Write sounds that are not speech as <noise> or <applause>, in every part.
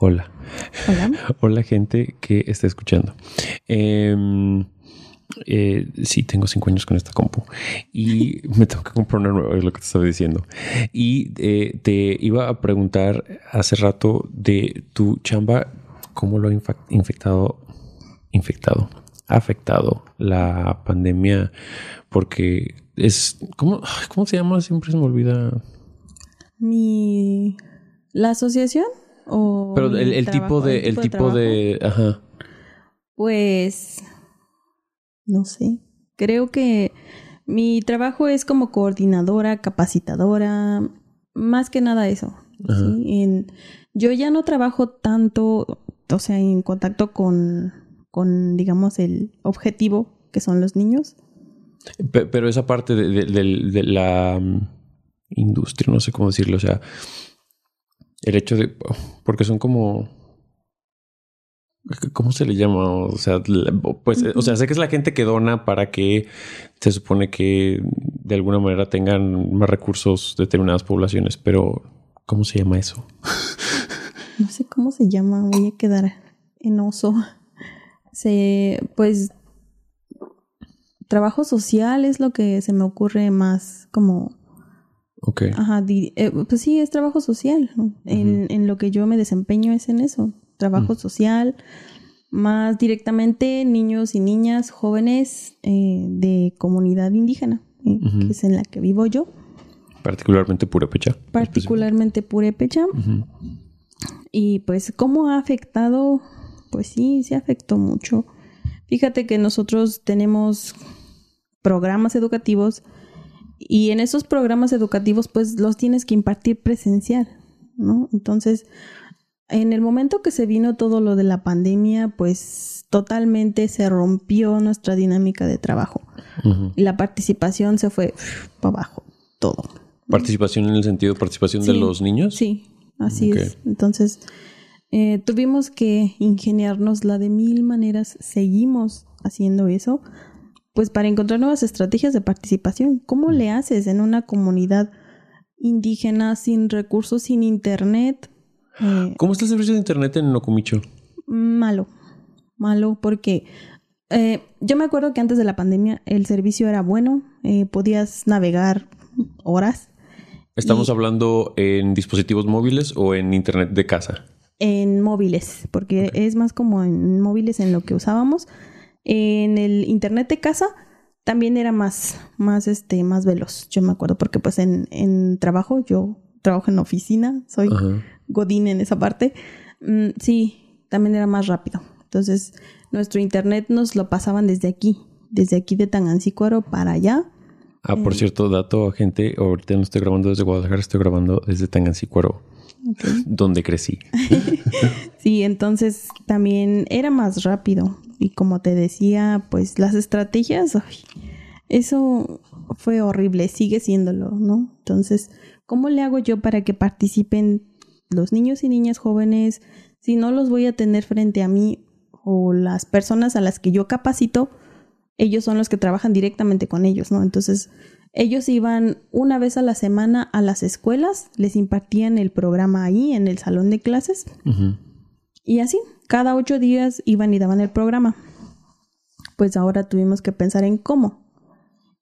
Hola. Hola. <laughs> Hola gente que está escuchando. Em, eh, sí, tengo cinco años con esta compu y <laughs> me tengo que comprar una nueva, es lo que te estaba diciendo. Y eh, te iba a preguntar hace rato de tu chamba, cómo lo ha infectado, infectado, ha afectado la pandemia, porque es, ¿cómo, ¿cómo se llama? Siempre se me olvida. Mi. ¿La asociación? O Pero el, el trabajo? tipo de, el tipo de, ajá. Pues. No sé. Creo que mi trabajo es como coordinadora, capacitadora. Más que nada eso. Ajá. ¿sí? En- yo ya no trabajo tanto, o sea, en contacto con, con, digamos, el objetivo, que son los niños. Pe- Pero esa parte de, de- del- de la mm, industria, no sé cómo decirlo, o sea, el hecho de, porque son como, ¿cómo se le llama? O sea, pues, o sea, sé que es la gente que dona para que se supone que de alguna manera tengan más recursos determinadas poblaciones, pero ¿cómo se llama eso? <laughs> no sé cómo se llama, voy a quedar en oso. Se, pues, trabajo social es lo que se me ocurre más como, Ok. ajá, eh, pues sí, es trabajo social. ¿no? en, en lo que yo me desempeño es en eso, trabajo social, más directamente niños y niñas jóvenes eh, de comunidad indígena, eh, que es en la que vivo yo, Particularmente Purépecha. particularmente Purépecha. Ujú. Y pues, ¿cómo ha afectado? Pues sí, sí afectó mucho. Fíjate que nosotros tenemos programas educativos y en esos programas educativos pues los tienes que impartir presencial, ¿no? Entonces, en el momento que se vino todo lo de la pandemia, pues totalmente se rompió nuestra dinámica de trabajo. Y la participación se fue para abajo, todo. Participación en el sentido de participación de los niños. Sí, así es. Entonces, eh, tuvimos que ingeniárnosla de mil maneras. Seguimos haciendo eso, pues para encontrar nuevas estrategias de participación. ¿Cómo le haces en una comunidad indígena sin recursos, sin internet? Eh, ¿Cómo está el servicio de internet en Nocumicho? malo, malo, porque eh, yo me acuerdo que antes de la pandemia el servicio era bueno, eh, podías navegar horas. ¿Estamos Y- hablando en dispositivos móviles o en internet de casa? en móviles, porque es más como en móviles en lo que usábamos. En el internet de casa también era más, más este, más veloz. Yo me acuerdo, porque pues en, en trabajo, yo trabajo en oficina, soy Ajá. godín en esa parte. Mm, sí, también era más rápido. Entonces, nuestro internet nos lo pasaban desde aquí, desde aquí de Tangancícuaro para allá. Ah, por cierto, dato, gente, ahorita no estoy grabando desde Guadalajara, estoy grabando desde Tangancícuaro, Ok. donde crecí. <laughs> Sí, entonces también era más rápido. Y como te decía, pues las estrategias, eso fue horrible, sigue siéndolo, ¿no? Entonces, ¿cómo le hago yo para que participen los niños y niñas jóvenes si no los voy a tener frente a mí o las personas a las que yo capacito? Ellos son los que trabajan directamente con ellos, ¿no? Entonces, ellos iban una vez a la semana a las escuelas, les impartían el programa ahí en el salón de clases. Y así, cada ocho días iban y daban el programa. Pues ahora tuvimos que pensar en cómo.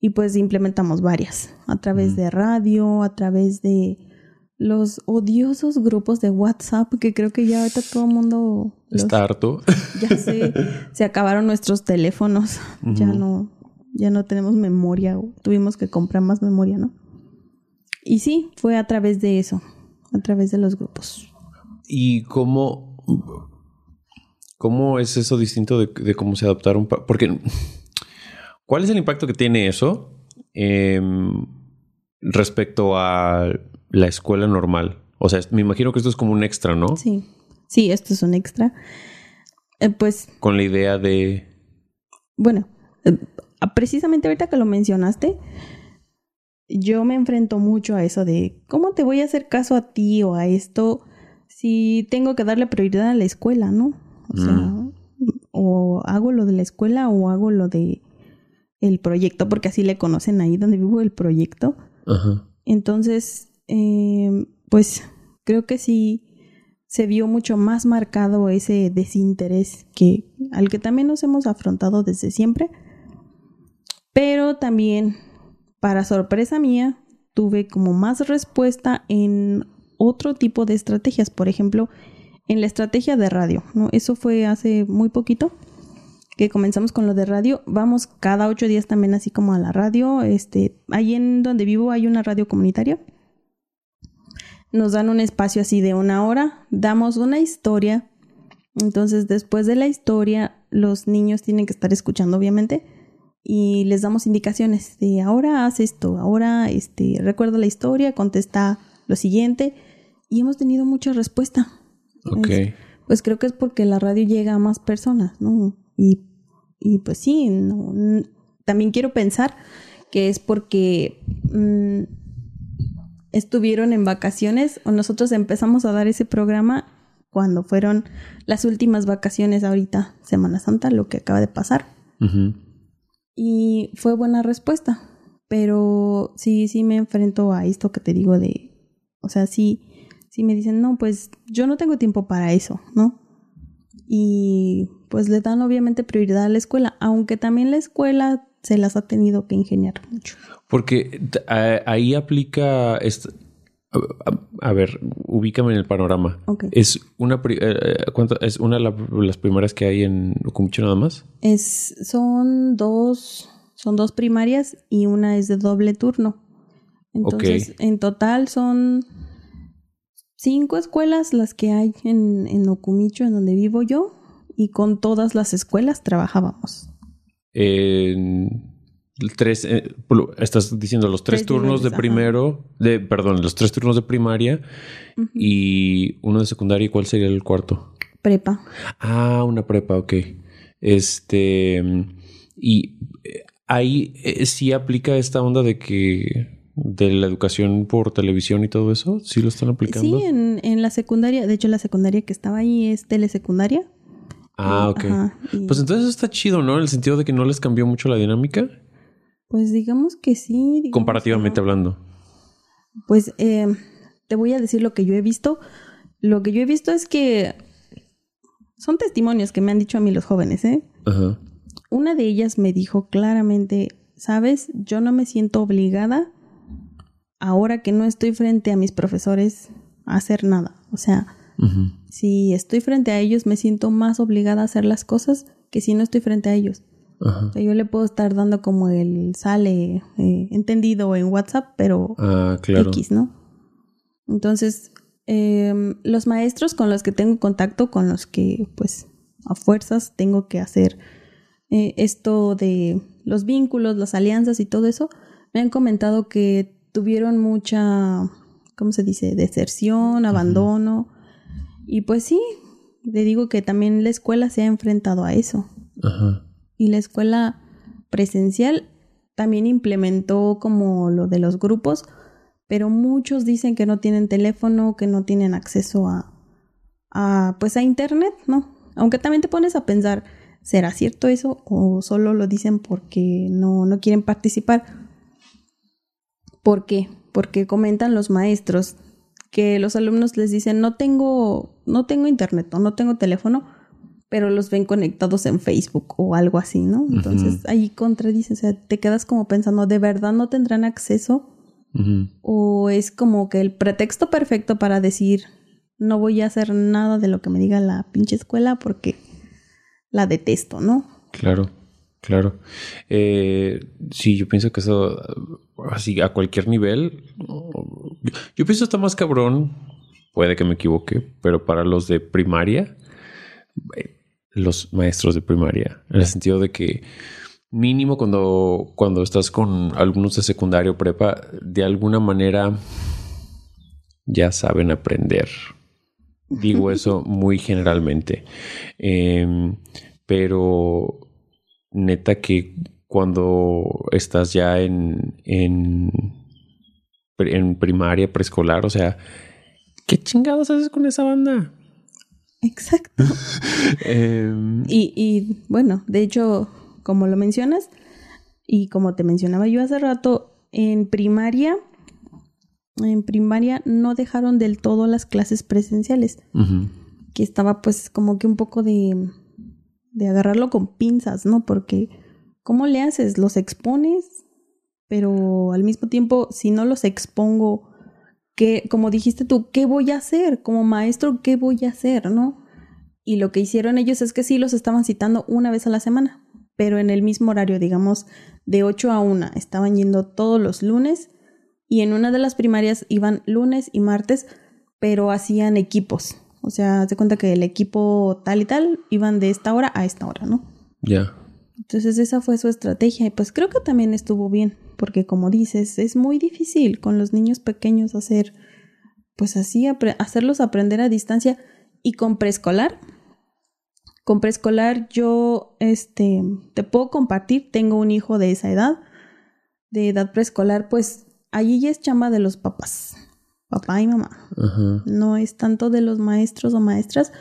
Y pues implementamos varias, a través de radio, a través de los odiosos grupos de WhatsApp, que creo que ya ahorita todo el mundo los- Está harto. <laughs> ya se, se acabaron nuestros teléfonos, ya no, ya no tenemos memoria, o tuvimos que comprar más memoria, ¿no? Y sí, fue a través de eso, a través de los grupos. ¿Y cómo, cómo es eso distinto de, de cómo se adaptaron? Porque, ¿cuál es el impacto que tiene eso em, respecto a la escuela normal? O sea, me imagino que esto es como un extra, ¿no? Sí, sí, esto es un extra. Eh, pues, Con la idea de... bueno, eh, precisamente ahorita que lo mencionaste, yo me enfrento mucho a eso de cómo te voy a hacer caso a ti o a esto si tengo que darle prioridad a la escuela, ¿no? O sea, o hago lo de la escuela o hago lo de el proyecto, porque así le conocen ahí donde vivo el proyecto. Ajá. Entonces, eh, pues creo que sí se vio mucho más marcado ese desinterés que al que también nos hemos afrontado desde siempre. Pero también, para sorpresa mía, tuve como más respuesta en otro tipo de estrategias, por ejemplo, en la estrategia de radio. ¿no? Eso fue hace muy poquito que comenzamos con lo de radio. Vamos cada ocho días también así como a la radio. Este, ahí en donde vivo hay una radio comunitaria nos dan un espacio así de una hora, damos una historia, entonces después de la historia los niños tienen que estar escuchando obviamente y les damos indicaciones de ahora haz esto, ahora este recuerda la historia, contesta lo siguiente y hemos tenido mucha respuesta. Ok. pues creo que es porque la radio llega a más personas, ¿no? Y, y pues sí, también quiero pensar que es porque mm, estuvieron en vacaciones o nosotros empezamos a dar ese programa cuando fueron las últimas vacaciones ahorita, Semana Santa, lo que acaba de pasar. Y fue buena respuesta, pero sí, sí me enfrento a esto que te digo de, o sea, sí, sí me dicen, no, pues yo no tengo tiempo para eso, ¿no? Y pues le dan obviamente prioridad a la escuela, aunque también la escuela se las ha tenido que ingeniar mucho. Porque ahí aplica. a, ver, ubícame en el panorama. ¿Es una, eh, eh, ¿Es una de las primeras que hay en Ocumicho nada más? Es, son dos. Son dos primarias y una es de doble turno. Entonces, en total son cinco escuelas las que hay en, en Ocumicho, en donde vivo yo, y con todas las escuelas trabajábamos tres, eh, estás diciendo los tres, turnos de primero, de, perdón, los tres turnos de primaria y uno de secundaria. ¿Y cuál sería el cuarto? Prepa. Ah, una prepa, ok. Este, y eh, ahí eh, sí aplica esta onda de que de la educación por televisión y todo eso, sí lo están aplicando. Sí, en, en la secundaria, de hecho la secundaria que estaba ahí es telesecundaria. Ah, ok. Pues entonces está chido, ¿no? En el sentido de que no les cambió mucho la dinámica. Pues digamos que sí. Comparativamente hablando. Pues eh, te voy a decir lo que yo he visto. Lo que yo he visto es que son testimonios que me han dicho a mí los jóvenes, ¿eh? Ajá. Una de ellas me dijo claramente, sabes, yo no me siento obligada ahora que no estoy frente a mis profesores a hacer nada. O sea, si estoy frente a ellos, me siento más obligada a hacer las cosas que si no estoy frente a ellos. yo le puedo estar dando como el sale eh, entendido en WhatsApp, pero ah, X, ¿no? Entonces, em, los maestros con los que tengo contacto, con los que pues a fuerzas tengo que hacer eh, esto de los vínculos, las alianzas y todo eso, me han comentado que tuvieron mucha, ¿cómo se dice?, deserción, abandono. Y pues sí, le digo que también la escuela se ha enfrentado a eso. Ajá. Y la escuela presencial también implementó como lo de los grupos, pero muchos dicen que no tienen teléfono, que no tienen acceso a, a pues a internet, ¿no? Aunque también te pones a pensar, ¿será cierto eso o solo lo dicen porque no, no quieren participar? ¿Por qué? Porque comentan los maestros que los alumnos les dicen, no tengo, no tengo internet o no tengo teléfono, pero los ven conectados en Facebook o algo así, ¿no? Entonces ahí contradice, o sea, te quedas como pensando, ¿de verdad no tendrán acceso? O es como que el pretexto perfecto para decir, no voy a hacer nada de lo que me diga la pinche escuela porque la detesto, ¿no? Claro, claro. Eh, sí, yo pienso que eso, así a cualquier nivel, yo pienso está más cabrón, puede que me equivoque, pero para los de primaria, eh, los maestros de primaria, en el sentido de que mínimo cuando, cuando estás con algunos de secundario prepa, de alguna manera ya saben aprender. Digo <laughs> eso muy generalmente. Em, pero neta que cuando estás ya en, en en primaria, preescolar, o sea, ¿qué chingados haces con esa banda? Exacto. <laughs> Em, y, y bueno, de hecho, como lo mencionas, y como te mencionaba yo hace rato, en primaria en primaria no dejaron del todo las clases presenciales, que estaba pues como que un poco de, de agarrarlo con pinzas, ¿no? Porque ¿cómo le haces? ¿Los expones? Pero al mismo tiempo, si no los expongo, ¿qué, como dijiste tú, ¿qué voy a hacer? Como maestro, ¿qué voy a hacer? ¿No? Y lo que hicieron ellos es que sí los estaban citando una vez a la semana, pero en el mismo horario, digamos, de 8 a 1. Estaban yendo todos los lunes y en una de las primarias iban lunes y martes, pero hacían equipos. O sea, se cuenta que el equipo tal y tal iban de esta hora a esta hora, ¿no? Ya. Entonces esa fue su estrategia y pues creo que también estuvo bien, porque como dices, es muy difícil con los niños pequeños hacer, pues así, hacerlos aprender a distancia y con preescolar. Con preescolar yo, este, te puedo compartir, tengo un hijo de esa edad, de edad preescolar, pues allí ya es chamba de los papás, papá y mamá. No es tanto de los maestros o maestras,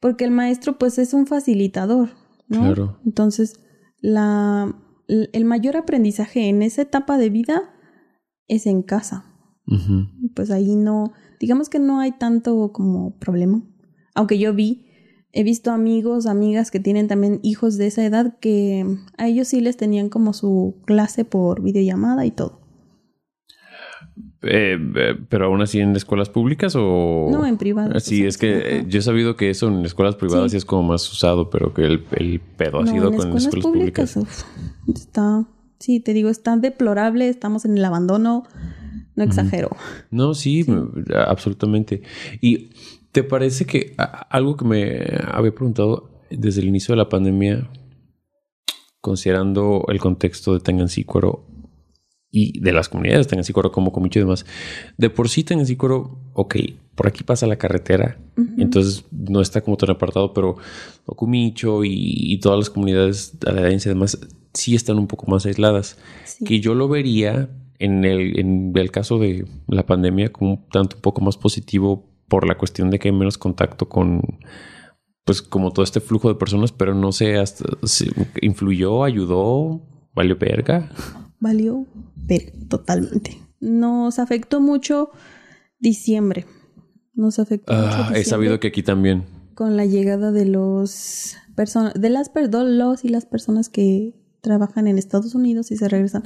porque el maestro pues es un facilitador, ¿no? Claro. Entonces, la, el mayor aprendizaje en esa etapa de vida es en casa. Pues ahí no, digamos que no hay tanto como problema. Aunque yo vi He visto amigos, amigas que tienen también hijos de esa edad que a ellos sí les tenían como su clase por videollamada y todo. Eh, eh, pero aún así en escuelas públicas o no en privadas sí es que eh, yo he sabido que eso en escuelas privadas sí, es como más usado pero que el, pedo ha sido con escuelas, escuelas públicas, está sí te digo está deplorable estamos en el abandono no exagero. No sí, sí, absolutamente. Y ¿Te parece que algo que me había preguntado desde el inicio de la pandemia, considerando el contexto de Tangancícuaro y de las comunidades de Tangancícuaro como Comicho y demás, de por sí Tangancícuaro, ok, por aquí pasa la carretera, entonces no está como tan apartado, pero Ocumicho y, todas las comunidades aledañas y demás sí están un poco más aisladas. Que yo lo vería en el, en el caso de la pandemia como un tanto un poco más positivo por la cuestión de que hay menos contacto con, pues como todo este flujo de personas, pero no sé, hasta, influyó, ayudó, valió verga. Valió verga, totalmente. Nos afectó mucho diciembre. Nos afectó ah, He sabido que aquí también. Con la llegada de los personas, de las perdón, los y las personas que trabajan en Estados Unidos y se regresan.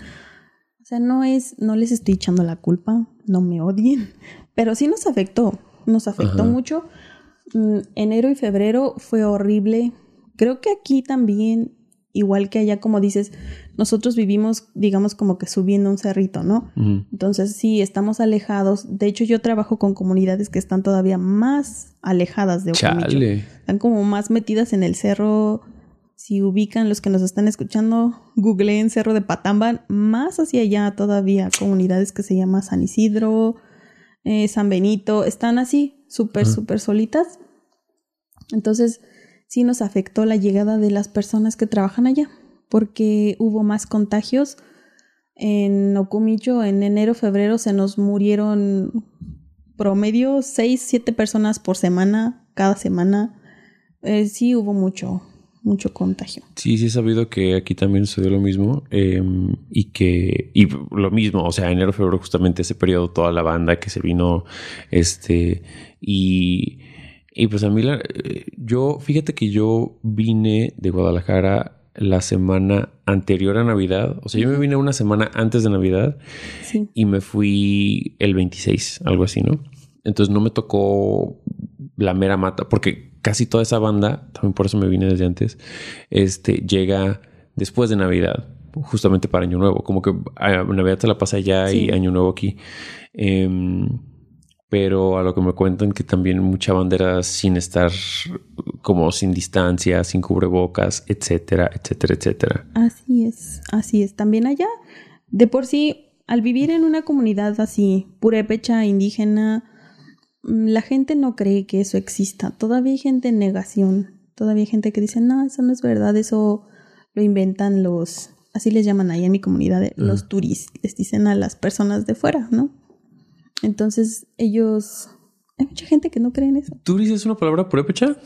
O sea, no es, no les estoy echando la culpa, no me odien, <laughs> pero sí nos afectó nos afectó mucho. Mm, enero y febrero fue horrible. Creo que aquí también, igual que allá, como dices, nosotros vivimos, digamos, como que subiendo un cerrito, ¿no? Entonces, sí, estamos alejados. De hecho, yo trabajo con comunidades que están todavía más alejadas de Ocomicho. Están como más metidas en el cerro. Si ubican los que nos están escuchando, googleen Cerro de Patamba, más hacia allá todavía, comunidades que se llama San Isidro, eh, San Benito, están así, súper, súper solitas. Entonces, sí nos afectó la llegada de las personas que trabajan allá, porque hubo más contagios. En Ocumicho, en enero, febrero, se nos murieron promedio 6, 7 personas por semana, cada semana. Eh, sí hubo mucho, mucho contagio. Sí, sí he sabido que aquí también sucedió lo mismo em, y que y lo mismo, o sea, enero, febrero, justamente ese periodo, toda la banda que se vino, este, y, y pues a mí, la, yo, fíjate que yo vine de Guadalajara la semana anterior a Navidad, o sea, yo me vine una semana antes de Navidad y me fui el 26, algo así, ¿no? Entonces no me tocó la mera mata, porque casi toda esa banda, también por eso me vine desde antes, este, llega después de Navidad, justamente para Año Nuevo. Como que ah, Navidad te la pasa allá y Año Nuevo aquí. Em, pero a lo que me cuentan que también mucha bandera sin estar como sin distancia, sin cubrebocas, etcétera, etcétera, etcétera. Así es, así es. También allá, de por sí, al vivir en una comunidad así, purépecha, indígena, Mm, la gente no cree que eso exista. Todavía hay gente en negación. Todavía hay gente que dice, no, eso no es verdad, eso lo inventan los, así les llaman ahí en mi comunidad, eh, los turistas, les dicen a las personas de fuera, ¿no? Entonces ellos, hay mucha gente que no cree en eso. ¿Turis es una palabra purépecha?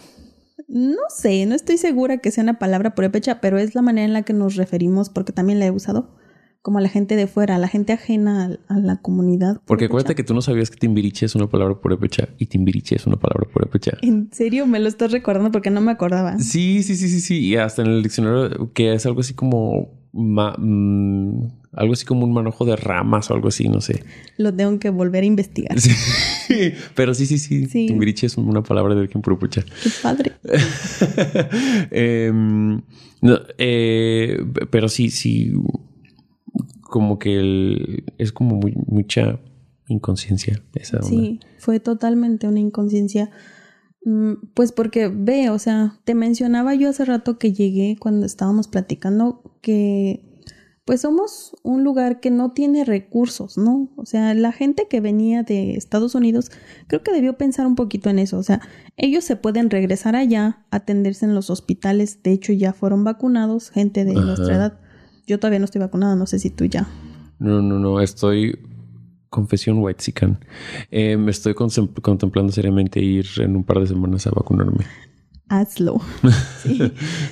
No sé, no estoy segura que sea una palabra purépecha, pero es la manera en la que nos referimos porque también la he usado. como a la gente de fuera, a la gente ajena a, la comunidad. Porque acuérdate que tú no sabías que Timbiriche es una palabra purépecha y Timbiriche es una palabra purépecha. ¿En serio? Me lo estás recordando porque no me acordaba. Sí, sí, sí, sí, sí. Y hasta en el diccionario que es algo así como... Mm, algo así como un manojo de ramas o algo así, no sé. Lo tengo que volver a investigar. <laughs> Sí. Pero sí, sí, sí, Timbiriche es una palabra de origen purépecha. Qué padre. <laughs> Em, no, eh, pero sí, sí como que es como muy, mucha inconsciencia esa Sí, fue totalmente una inconsciencia. Mm, pues porque ve, o sea, te mencionaba yo hace rato que llegué cuando estábamos platicando que pues somos un lugar que no tiene recursos, ¿no? O sea, la gente que venía de Estados Unidos creo que debió pensar un poquito en eso, o sea, ellos se pueden regresar allá, atenderse en los hospitales, de hecho ya fueron vacunados, gente de nuestra edad yo todavía no estoy vacunada, no sé si tú ya. No, no, no, estoy confesión white sican. Eh, me estoy contemplando seriamente ir en un par de semanas a vacunarme. Hazlo. <laughs>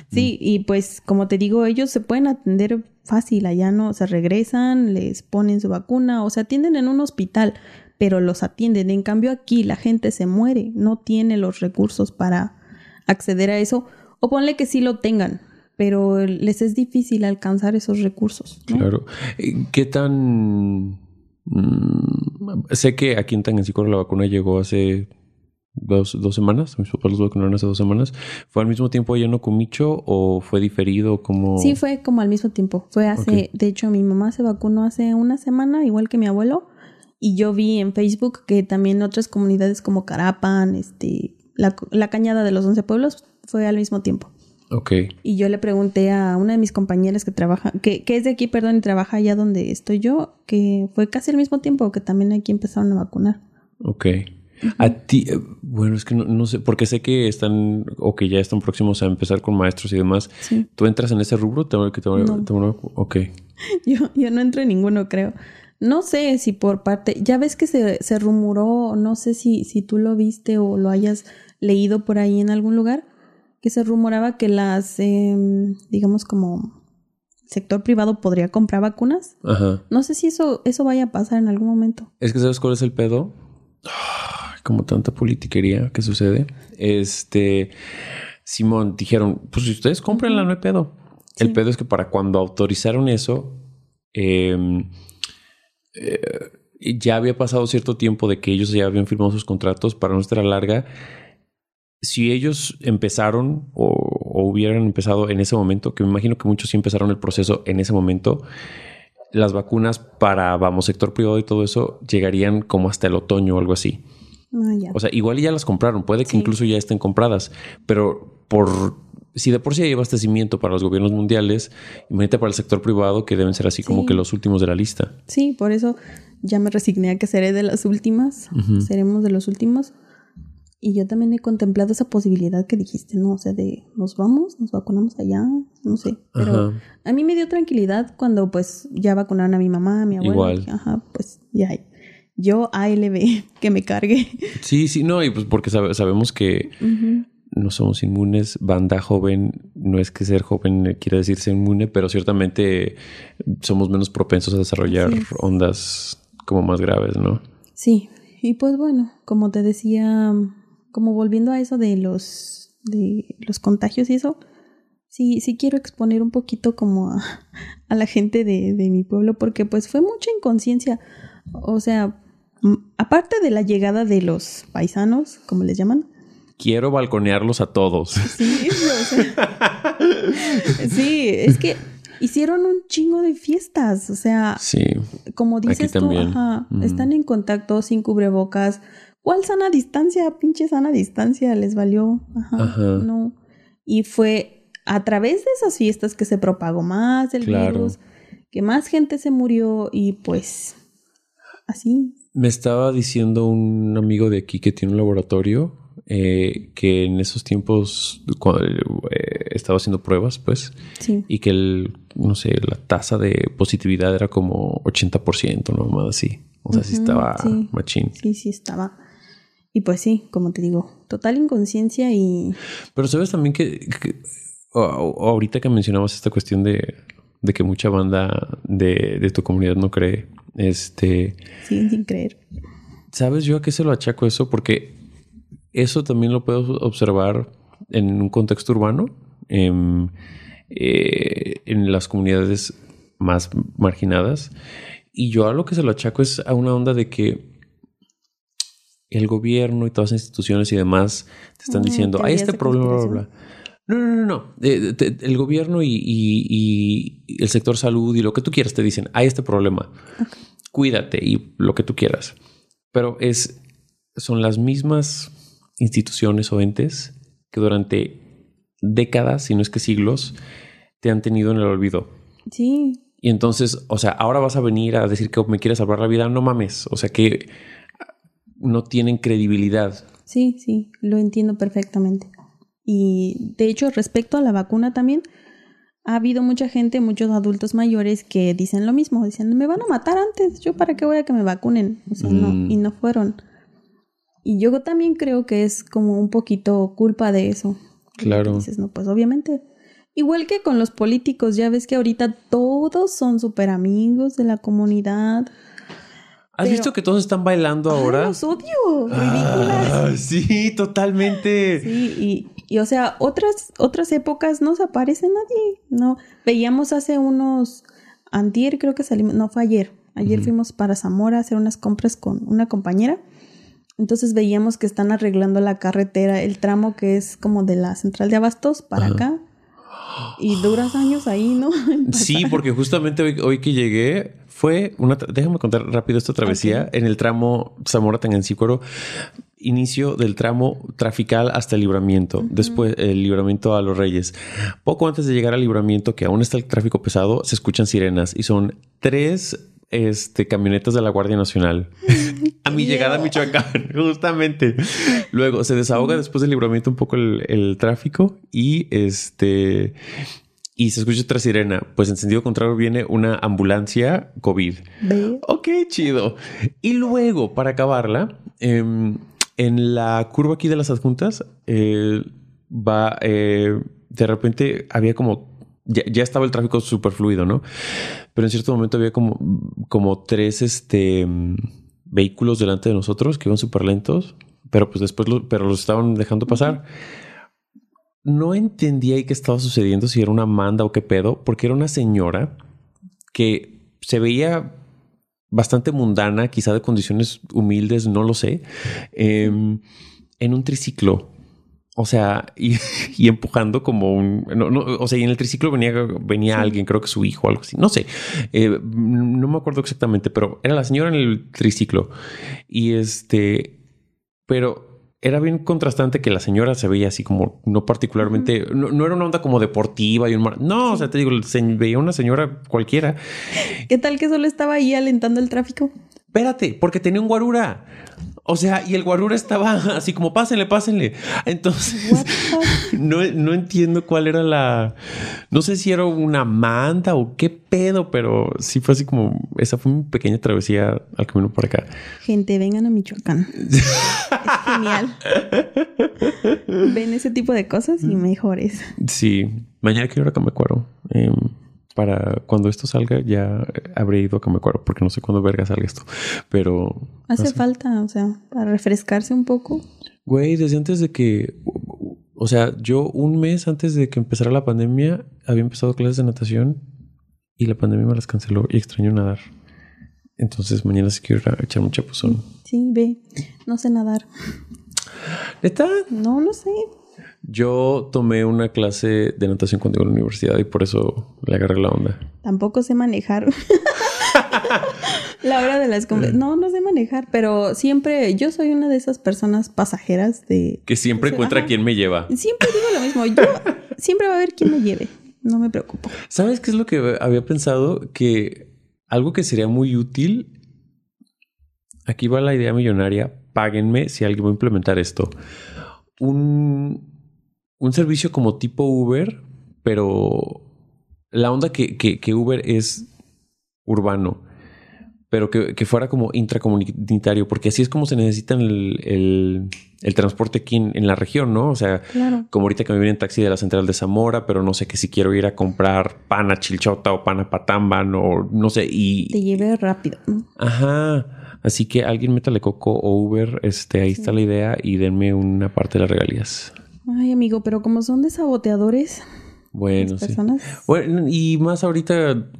Sí. y pues como te digo, ellos se pueden atender fácil allá, ¿no? O sea, regresan, les ponen su vacuna, o sea, atienden en un hospital, pero los atienden. En cambio aquí la gente se muere, no tiene los recursos para acceder a eso. O ponle que sí lo tengan, pero les es difícil alcanzar esos recursos. Claro. ¿Qué tan... Mm, sé que aquí en Tangancícoro la vacuna llegó hace dos, dos semanas. Mis papás los vacunaron hace dos semanas. ¿Fue al mismo tiempo allá en Ocumicho o fue diferido? Como... Sí, fue como al mismo tiempo. Fue hace... De hecho, mi mamá se vacunó hace una semana, igual que mi abuelo. Y yo vi en Facebook que también otras comunidades como Carapan, este, la, la Cañada de los Once Pueblos, fue al mismo tiempo. Ok. Y yo le pregunté a una de mis compañeras que trabaja, que, que es de aquí, perdón, y trabaja allá donde estoy yo, que fue casi al mismo tiempo que también aquí empezaron a vacunar. Ok. A ti, eh, bueno, es que no, sé, porque sé que están o que ya están próximos a empezar con maestros y demás. ¿Tú entras en ese rubro? ¿Te, te, Ok. <laughs> Yo, yo no entro en ninguno, creo. No sé si por parte, ya ves que se, se rumoró, no sé si, si tú lo viste o lo hayas leído por ahí en algún lugar, que se rumoraba que las, em, digamos como sector privado podría comprar vacunas. Ajá. No sé si eso, eso vaya a pasar en algún momento. Es que sabes cuál es el pedo. Como tanta politiquería que sucede. Este, Simón, dijeron, pues si ustedes comprenla, no hay pedo. El pedo es que para cuando autorizaron eso, em, eh, ya había pasado cierto tiempo de que ellos ya habían firmado sus contratos para nuestra larga si ellos empezaron o, hubieran empezado en ese momento, que me imagino que muchos sí empezaron el proceso en ese momento, las vacunas para, vamos, sector privado y todo eso llegarían como hasta el otoño o algo así. Ah, o sea, igual ya las compraron, puede que incluso ya estén compradas, pero por si de por sí hay abastecimiento para los gobiernos mundiales, imagínate para el sector privado que deben ser así como que los últimos de la lista. Sí, por eso ya me resigné a que seré de las últimas, seremos de los últimos y yo también he contemplado esa posibilidad que dijiste, ¿no? O sea, de nos vamos, nos vacunamos allá, no sé. Pero a mí me dio tranquilidad cuando pues ya vacunaron a mi mamá, a mi abuela. Igual. Ajá, pues ya. Yo ALB, <laughs> que me cargue. Sí, sí, no, y pues porque sabemos que no somos inmunes. Banda joven, no es que ser joven quiera decir ser inmune, pero ciertamente somos menos propensos a desarrollar ondas como más graves, ¿no? Sí, y pues bueno, como te decía como volviendo a eso de los, de los contagios y eso, sí, sí quiero exponer un poquito como a, <laughs> a la gente de, de, mi pueblo, porque pues fue mucha inconsciencia. O sea, aparte de la llegada de los paisanos, como les llaman. Quiero balconearlos a todos. Sí, sí, <laughs> es que hicieron un chingo de fiestas. O sea, sí, como dices tú, están en contacto sin cubrebocas ¿Cuál sana distancia? Pinche sana distancia les valió. Ajá, No. Y fue a través de esas fiestas que se propagó más el virus, que más gente se murió y pues así. Me estaba diciendo un amigo de aquí que tiene un laboratorio eh, que en esos tiempos cuando, eh, estaba haciendo pruebas, pues, sí. y que el, no sé, la tasa de positividad era como 80%, no más así. O sea, sí estaba machín. Sí, sí estaba. Y pues sí, como te digo, total inconsciencia y... Pero sabes también que, ahorita que mencionabas esta cuestión de, de que mucha banda de, de tu comunidad no cree. Este. Siguen sin creer. ¿Sabes yo a qué se lo achaco eso? Porque eso también lo puedo observar en un contexto urbano, en, eh, en las comunidades más marginadas. Y yo a lo que se lo achaco es a una onda de que el gobierno y todas las instituciones y demás te están Ah, diciendo, hay este problema, bla, bla. No, no, no, no. Eh, te- el gobierno y, y- y el sector salud y lo que tú quieras te dicen, hay este problema. Cuídate y lo que tú quieras. Pero es, son las mismas instituciones o entes que durante décadas, si no es que siglos, te han tenido en el olvido. Sí, Y entonces, o sea, ahora vas a venir a decir que me quieres salvar la vida. No mames. O sea, que no tienen credibilidad. sí, sí, lo entiendo perfectamente. Y de hecho, respecto a la vacuna también, ha habido mucha gente, muchos adultos mayores que dicen lo mismo, dicen, me van a matar antes, yo para qué voy a que me vacunen. O sea, no, Mm. y no fueron. Y yo también creo que es como un poquito culpa de eso. Claro. Dices, no, pues obviamente. Igual que con los políticos, ya ves que ahorita todos son súper amigos de la comunidad. ¿Has Pero- visto que todos están bailando Ay, ahora? los odio, ridículas. Ah, sí, totalmente. Sí, y, y, o sea, otras, otras épocas no se aparece nadie. No, veíamos hace unos, antier creo que salimos, no fue ayer. Ayer fuimos para Zamora a hacer unas compras con una compañera. Entonces veíamos que están arreglando la carretera, el tramo que es como de la central de Abastos para acá. Y duras años ahí, ¿no? <laughs> Sí, porque justamente hoy, hoy que llegué fue una. Déjame contar rápido esta travesía en el tramo Zamora Tangancícuaro. Inicio del tramo trafical hasta el libramiento, después el libramiento a los Reyes. Poco antes de llegar al libramiento, que aún está el tráfico pesado, se escuchan sirenas y son tres este, camionetas de la Guardia Nacional. <laughs> a mi llegada a. Michoacán, <laughs> justamente. Luego se desahoga después del libramiento un poco el, el tráfico y este y se escucha otra sirena. Pues en sentido contrario viene una ambulancia COVID. Ve. Ok, chido. Y luego, para acabarla, em, en la curva aquí de las adjuntas, eh, va eh, de repente había como ya, ya estaba el tráfico súper fluido, ¿no? Pero en cierto momento había como, como tres este, vehículos delante de nosotros que iban súper lentos, pero pues después lo- pero los estaban dejando pasar. No entendía ahí qué estaba sucediendo, si era una manda o qué pedo, porque era una señora que se veía bastante mundana, quizá de condiciones humildes, no lo sé, em, en un triciclo. O sea, <laughs> y, y empujando como un... no, no, o sea, y en el triciclo venía, venía Sí. alguien, creo que su hijo algo así. No sé, Eh, no me acuerdo exactamente, pero era la señora en el triciclo. Y este... Pero era bien contrastante que la señora se veía así como no particularmente... no, no era una onda como deportiva y un... mar- No, o sea, te digo, se veía una señora cualquiera. ¿Qué tal que solo estaba ahí alentando el tráfico? Espérate, porque tenía un guarura. O sea, y el guarura estaba así como pásenle, pásenle. Entonces, <laughs> no, no entiendo cuál era la. No sé si era una manta o qué pedo, pero sí fue así como. Esa fue mi pequeña travesía al camino por acá. Gente, vengan a Michoacán. <laughs> genial. Ven ese tipo de cosas y mejores. Sí, mañana quiero ir a Camecuaro. Em, para cuando esto salga, ya habré ido a Camecuaro, porque no sé cuándo verga salga esto. Pero. Hace no sé. falta, o sea, para refrescarse un poco. Güey, desde antes de que, o sea, yo un mes antes de que empezara la pandemia había empezado clases de natación y la pandemia me las canceló y extraño nadar. Entonces mañana sí quiero ir a echar un chapuzón. Sí, ve. No sé nadar. ¿Neta? No, no sé. Yo tomé una clase de natación cuando iba a la universidad y por eso le agarré la onda. Tampoco sé manejar. <laughs> la hora de las. No, no sé manejar, pero siempre yo soy una de esas personas pasajeras de... Que siempre encuentra ajá. quien me lleva. Siempre digo lo mismo. Yo <laughs> siempre va a haber quien me lleve. No me preocupo. ¿Sabes qué es lo que había pensado? Que algo que sería muy útil. Aquí va la idea millonaria. Páguenme si alguien va a implementar esto. Un, un servicio como tipo Uber, pero la onda que, que- que Uber es urbano. pero que, que fuera como intracomunitario, porque así es como se necesita el, el, el transporte aquí en, en, la región, ¿no? O sea, Claro. como ahorita que me viene en taxi de la central de Zamora, pero no sé que si quiero ir a comprar pan a Chilchota o pan a Patamban o no sé, y... Te lleve rápido. Ajá. Así que alguien métale coco o Uber, este, ahí está la idea y denme una parte de las regalías. Ay, amigo, pero como son de saboteadores, Bueno, sí. personas. Bueno, y más ahorita,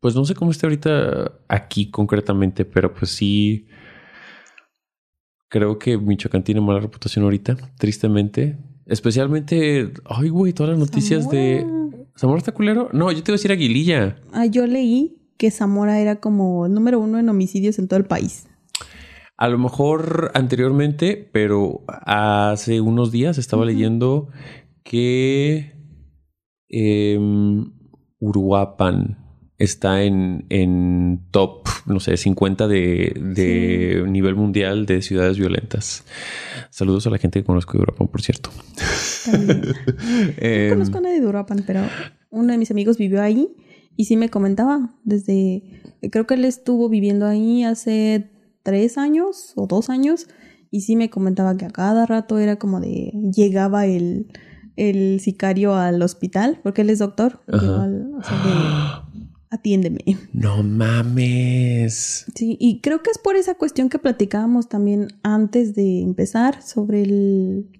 pues no sé cómo está ahorita aquí concretamente, pero pues sí. Creo que Michoacán tiene mala reputación ahorita, tristemente. Especialmente, ay, güey, todas las noticias de. ¿Zamora está culero? No, yo te iba a decir Aguililla. Ah, yo leí que Zamora era como número uno en homicidios en todo el país. A lo mejor anteriormente, pero hace unos días estaba leyendo que em, Uruapan está en, en top, no sé, 50 de, de nivel mundial de ciudades violentas. Saludos a la gente que conozco de Uruapan, por cierto. También. Em, <laughs> No conozco a nadie de Uruapan, pero uno de mis amigos vivió ahí y sí me comentaba desde, creo que él estuvo viviendo ahí hace tres años o dos años y sí me comentaba que a cada rato era como de, llegaba el, el sicario al hospital, porque él es doctor, al- o sea, de, <gasps> atiéndeme. no mames. Sí, y creo que es por esa cuestión que platicábamos también antes de empezar sobre el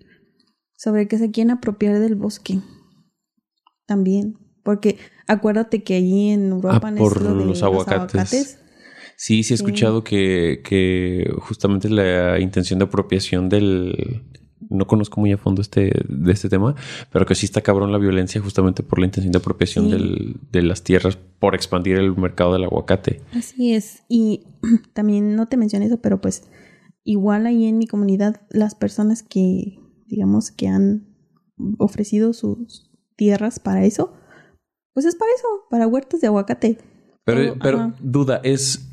sobre que se quieren apropiar del bosque. También, porque acuérdate que allí en Europa Ah, por los aguacates. aguacates. Sí, sí he Sí. escuchado que, que justamente la intención de apropiación del... No conozco muy a fondo este, de este tema, pero que sí está cabrón la violencia justamente por la intención de apropiación Sí. del- de las tierras por expandir el mercado del aguacate. Así es. Y <clears throat> también no te mencioné eso, pero pues igual ahí en mi comunidad las personas que digamos que han ofrecido sus tierras para eso, pues es para eso, para huertas de aguacate. Pero, Todo- pero ajá. duda, ¿es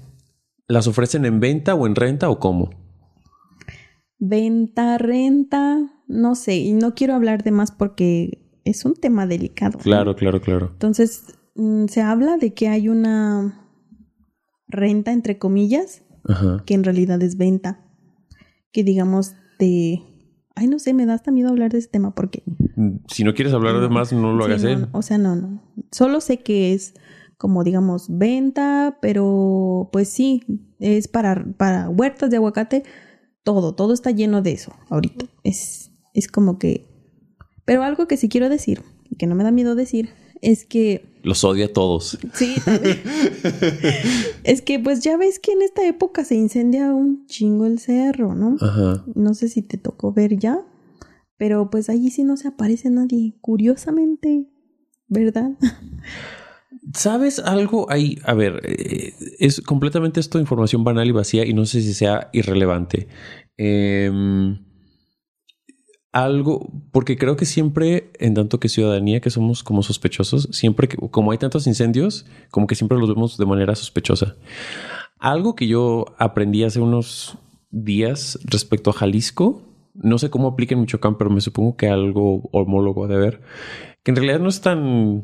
las ofrecen en venta o en renta o cómo? Venta, renta, no sé, y no quiero hablar de más porque es un tema delicado. ¿no? Claro, claro, claro. Entonces, mm, se habla de que hay una renta, entre comillas, Ajá. que en realidad es venta. Que digamos de... Ay, no sé, me da hasta miedo hablar de ese tema porque... Si no quieres hablar de más, no lo Sí, hagas no, él. no, o sea, no, no. Solo sé que es como, digamos, venta, pero pues sí, es para, para huertas de aguacate. Todo, todo está lleno de eso ahorita. Es, es como que... Pero algo que sí quiero decir, y que no me da miedo decir, es que Los odia a todos. Sí, también. <laughs> es que pues ya ves que en esta época se incendia un chingo el cerro, ¿no? Ajá. No sé si te tocó ver ya, pero pues allí sí no se aparece nadie, curiosamente, ¿verdad? <laughs> ¿Sabes algo ahí? A ver, eh, es completamente esto información banal y vacía y no sé si sea irrelevante. Em, algo, porque creo que siempre, en tanto que ciudadanía, que somos como sospechosos, siempre que, como hay tantos incendios, como que siempre los vemos de manera sospechosa. Algo que yo aprendí hace unos días respecto a Jalisco, no sé cómo aplica en Michoacán, pero me supongo que algo homólogo de ver, que en realidad no es tan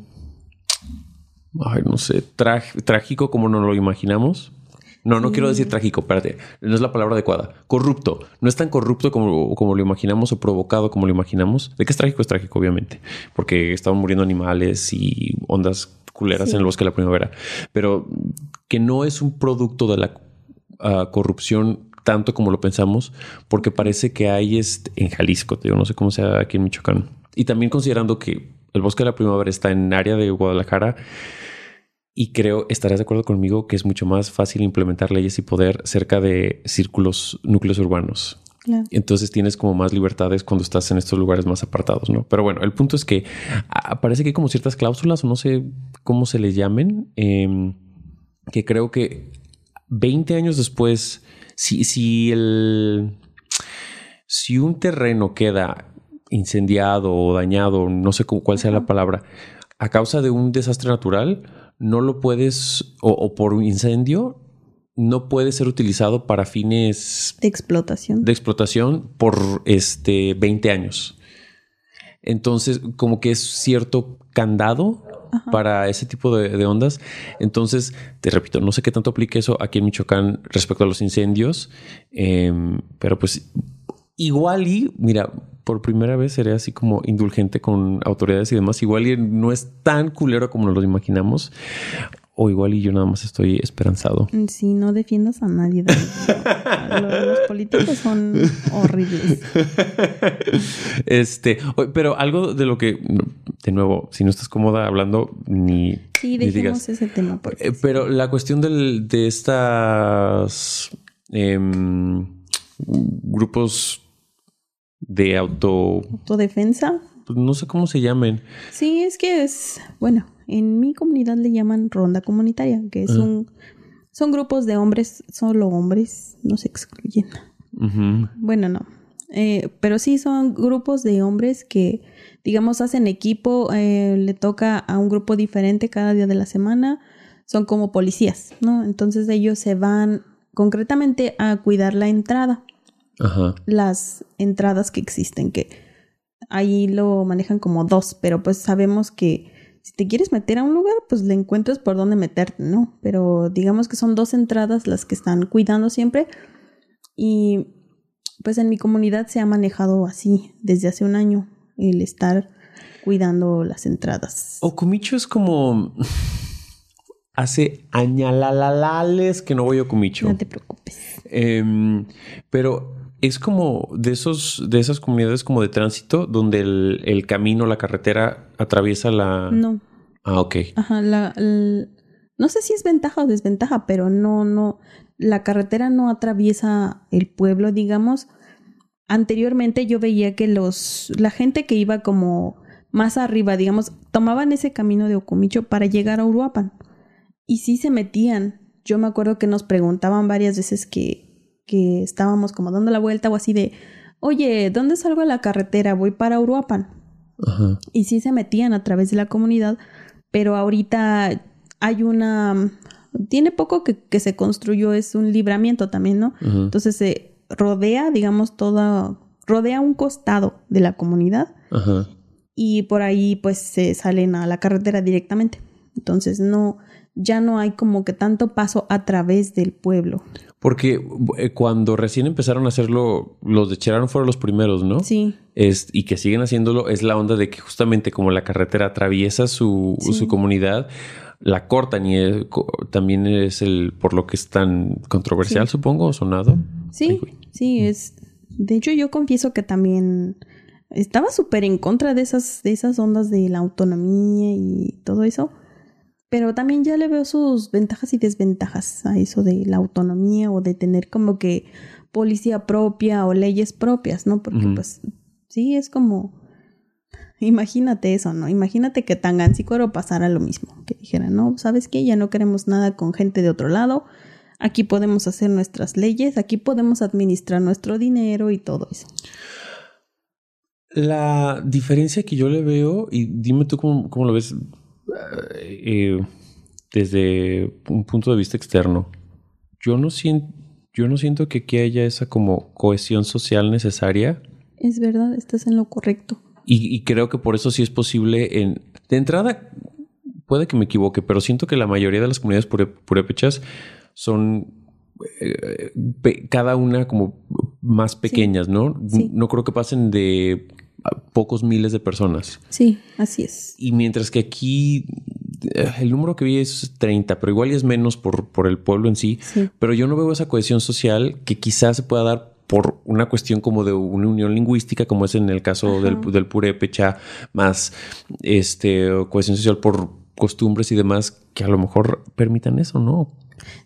no sé, trágico como no lo imaginamos. No, no quiero decir trágico, espérate, no es la palabra adecuada. Corrupto. No es tan corrupto como, como lo imaginamos o provocado como lo imaginamos. De que es trágico, es trágico, obviamente, porque estaban muriendo animales y ondas culeras Sí. en el bosque de la primavera. Pero que no es un producto de la ah, corrupción tanto como lo pensamos, porque parece que hay este, en Jalisco, te digo, no sé cómo sea aquí en Michoacán. Y también considerando que el bosque de la primavera está en área de Guadalajara, y creo, estarás de acuerdo conmigo, que es mucho más fácil implementar leyes y poder cerca de círculos, núcleos urbanos. Claro. Entonces tienes como más libertades cuando estás en estos lugares más apartados, ¿no? Pero bueno, el punto es que parece que hay como ciertas cláusulas, o no sé cómo se les llamen, em, que creo que 20 años después, si, si el... Si un terreno queda incendiado o dañado, no sé cu- cuál sea la palabra, a causa de un desastre natural, no lo puedes, o, o por un incendio, no puede ser utilizado para fines De explotación. de explotación por este 20 años. Entonces, como que es cierto candado para ese tipo de, de, ondas. Entonces, te repito, no sé qué tanto aplique eso aquí en Michoacán respecto a los incendios, em, pero pues igual y, mira, por primera vez seré así como indulgente con autoridades y demás. Igual y no es tan culero como nos lo imaginamos. O igual y yo nada más estoy esperanzado. Sí, no defiendas a nadie. <laughs> los, políticos son horribles. <laughs> Este, pero algo de lo que, de nuevo, si no estás cómoda hablando, ni. Sí, dejemos ese tema. Eh, pero la cuestión del, de estas em, grupos de auto. Autodefensa. Pues no sé cómo se llamen. Sí, es que es, bueno, en mi comunidad le llaman ronda comunitaria, que es un, son grupos de hombres, solo hombres, no se excluyen. Bueno, no. Eh, pero sí son grupos de hombres que, digamos, hacen equipo, eh, le toca a un grupo diferente cada día de la semana, son como policías, ¿no? Entonces ellos se van concretamente a cuidar la entrada, las entradas que existen, que ahí lo manejan como dos, pero pues sabemos que si te quieres meter a un lugar, pues le encuentras por dónde meterte, ¿no? Pero digamos que son dos entradas las que están cuidando siempre. Y pues en mi comunidad se ha manejado así desde hace un año, el estar cuidando las entradas. Okumicho es como... Hace añalalales que no voy a Okumicho. No te preocupes. Em, pero es como de esos, de esas comunidades como de tránsito donde el, camino, la carretera atraviesa la. No. Ah, ok. Ajá, la, no sé si es ventaja o desventaja, pero no, no. La carretera no atraviesa el pueblo, digamos. Anteriormente yo veía que los. la gente que iba como más arriba, digamos, tomaban ese camino de Ocumicho para llegar a Uruapan. Y sí se metían. Yo me acuerdo que nos preguntaban varias veces que que estábamos como dando la vuelta o así de, oye, ¿dónde salgo a la carretera? Voy para Uruapan. Y sí se metían a través de la comunidad, pero ahorita hay una... Tiene poco que, se construyó, es un libramiento también, ¿no? Entonces se rodea, digamos, toda... rodea un costado de la comunidad y por ahí pues se salen a la carretera directamente. Entonces no, ya no hay como que tanto paso a través del pueblo. Porque eh, cuando recién empezaron a hacerlo, los de Cherán fueron los primeros, ¿no? Sí. Es, y que siguen haciéndolo, es la onda de que justamente como la carretera atraviesa su, su comunidad, la cortan y también es el por lo que es tan controversial, supongo, sonado. Sí, sí, es. De hecho, yo confieso que también estaba súper en contra de esas, de esas ondas de la autonomía y todo eso. Pero también ya le veo sus ventajas y desventajas a eso de la autonomía o de tener como que policía propia o leyes propias, ¿no? Porque pues sí, es como... Imagínate eso, ¿no? Imagínate que Tangancícuaro pasara lo mismo, que dijera, no, ¿sabes qué? Ya no queremos nada con gente de otro lado, aquí podemos hacer nuestras leyes, aquí podemos administrar nuestro dinero y todo eso. La diferencia que yo le veo, y dime tú cómo, cómo lo ves, eh, desde un punto de vista externo, yo no siento, yo no siento que aquí haya esa como cohesión social necesaria. Es verdad, estás en lo correcto. Y, creo que por eso sí es posible en... De entrada, puede que me equivoque, pero siento que la mayoría de las comunidades purépechas son eh, cada una como más pequeñas, ¿no? No creo que pasen de pocos miles de personas. Sí, así es. Y mientras que aquí eh, el número que vi es 30, pero igual es menos por, por el pueblo en sí. Pero yo no veo esa cohesión social que quizás se pueda dar por una cuestión como de una unión lingüística, como es en el caso del, del purépecha, más este, cohesión social por costumbres y demás que a lo mejor permitan eso, ¿no?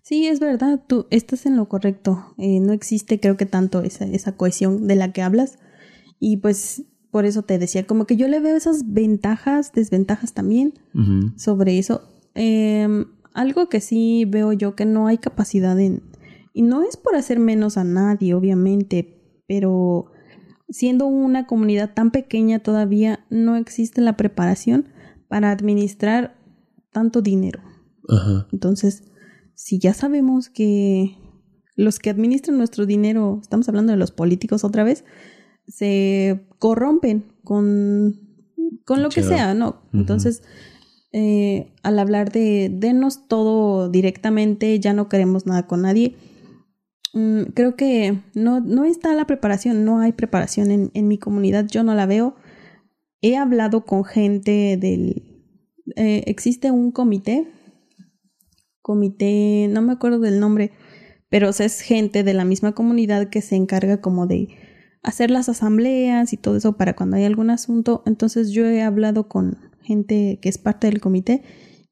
Sí, es verdad, tú estás en lo correcto. Eh, no existe, creo que tanto esa, esa cohesión de la que hablas. Y pues por eso te decía, como que yo le veo esas ventajas, desventajas también sobre eso. Em, algo que sí veo yo que no hay capacidad en... Y no es por hacer menos a nadie, obviamente, pero siendo una comunidad tan pequeña todavía no existe la preparación para administrar tanto dinero. Entonces, si ya sabemos que los que administran nuestro dinero, estamos hablando de los políticos otra vez, se corrompen con, con lo que sea, ¿no? Entonces, eh, al hablar de denos todo directamente, ya no queremos nada con nadie. Mm, creo que no, no está la preparación, no hay preparación en, en mi comunidad, yo no la veo. He hablado con gente del... Eh, existe un comité, comité, no me acuerdo del nombre, pero es gente de la misma comunidad que se encarga como de hacer las asambleas y todo eso para cuando hay algún asunto. Entonces yo he hablado con gente que es parte del comité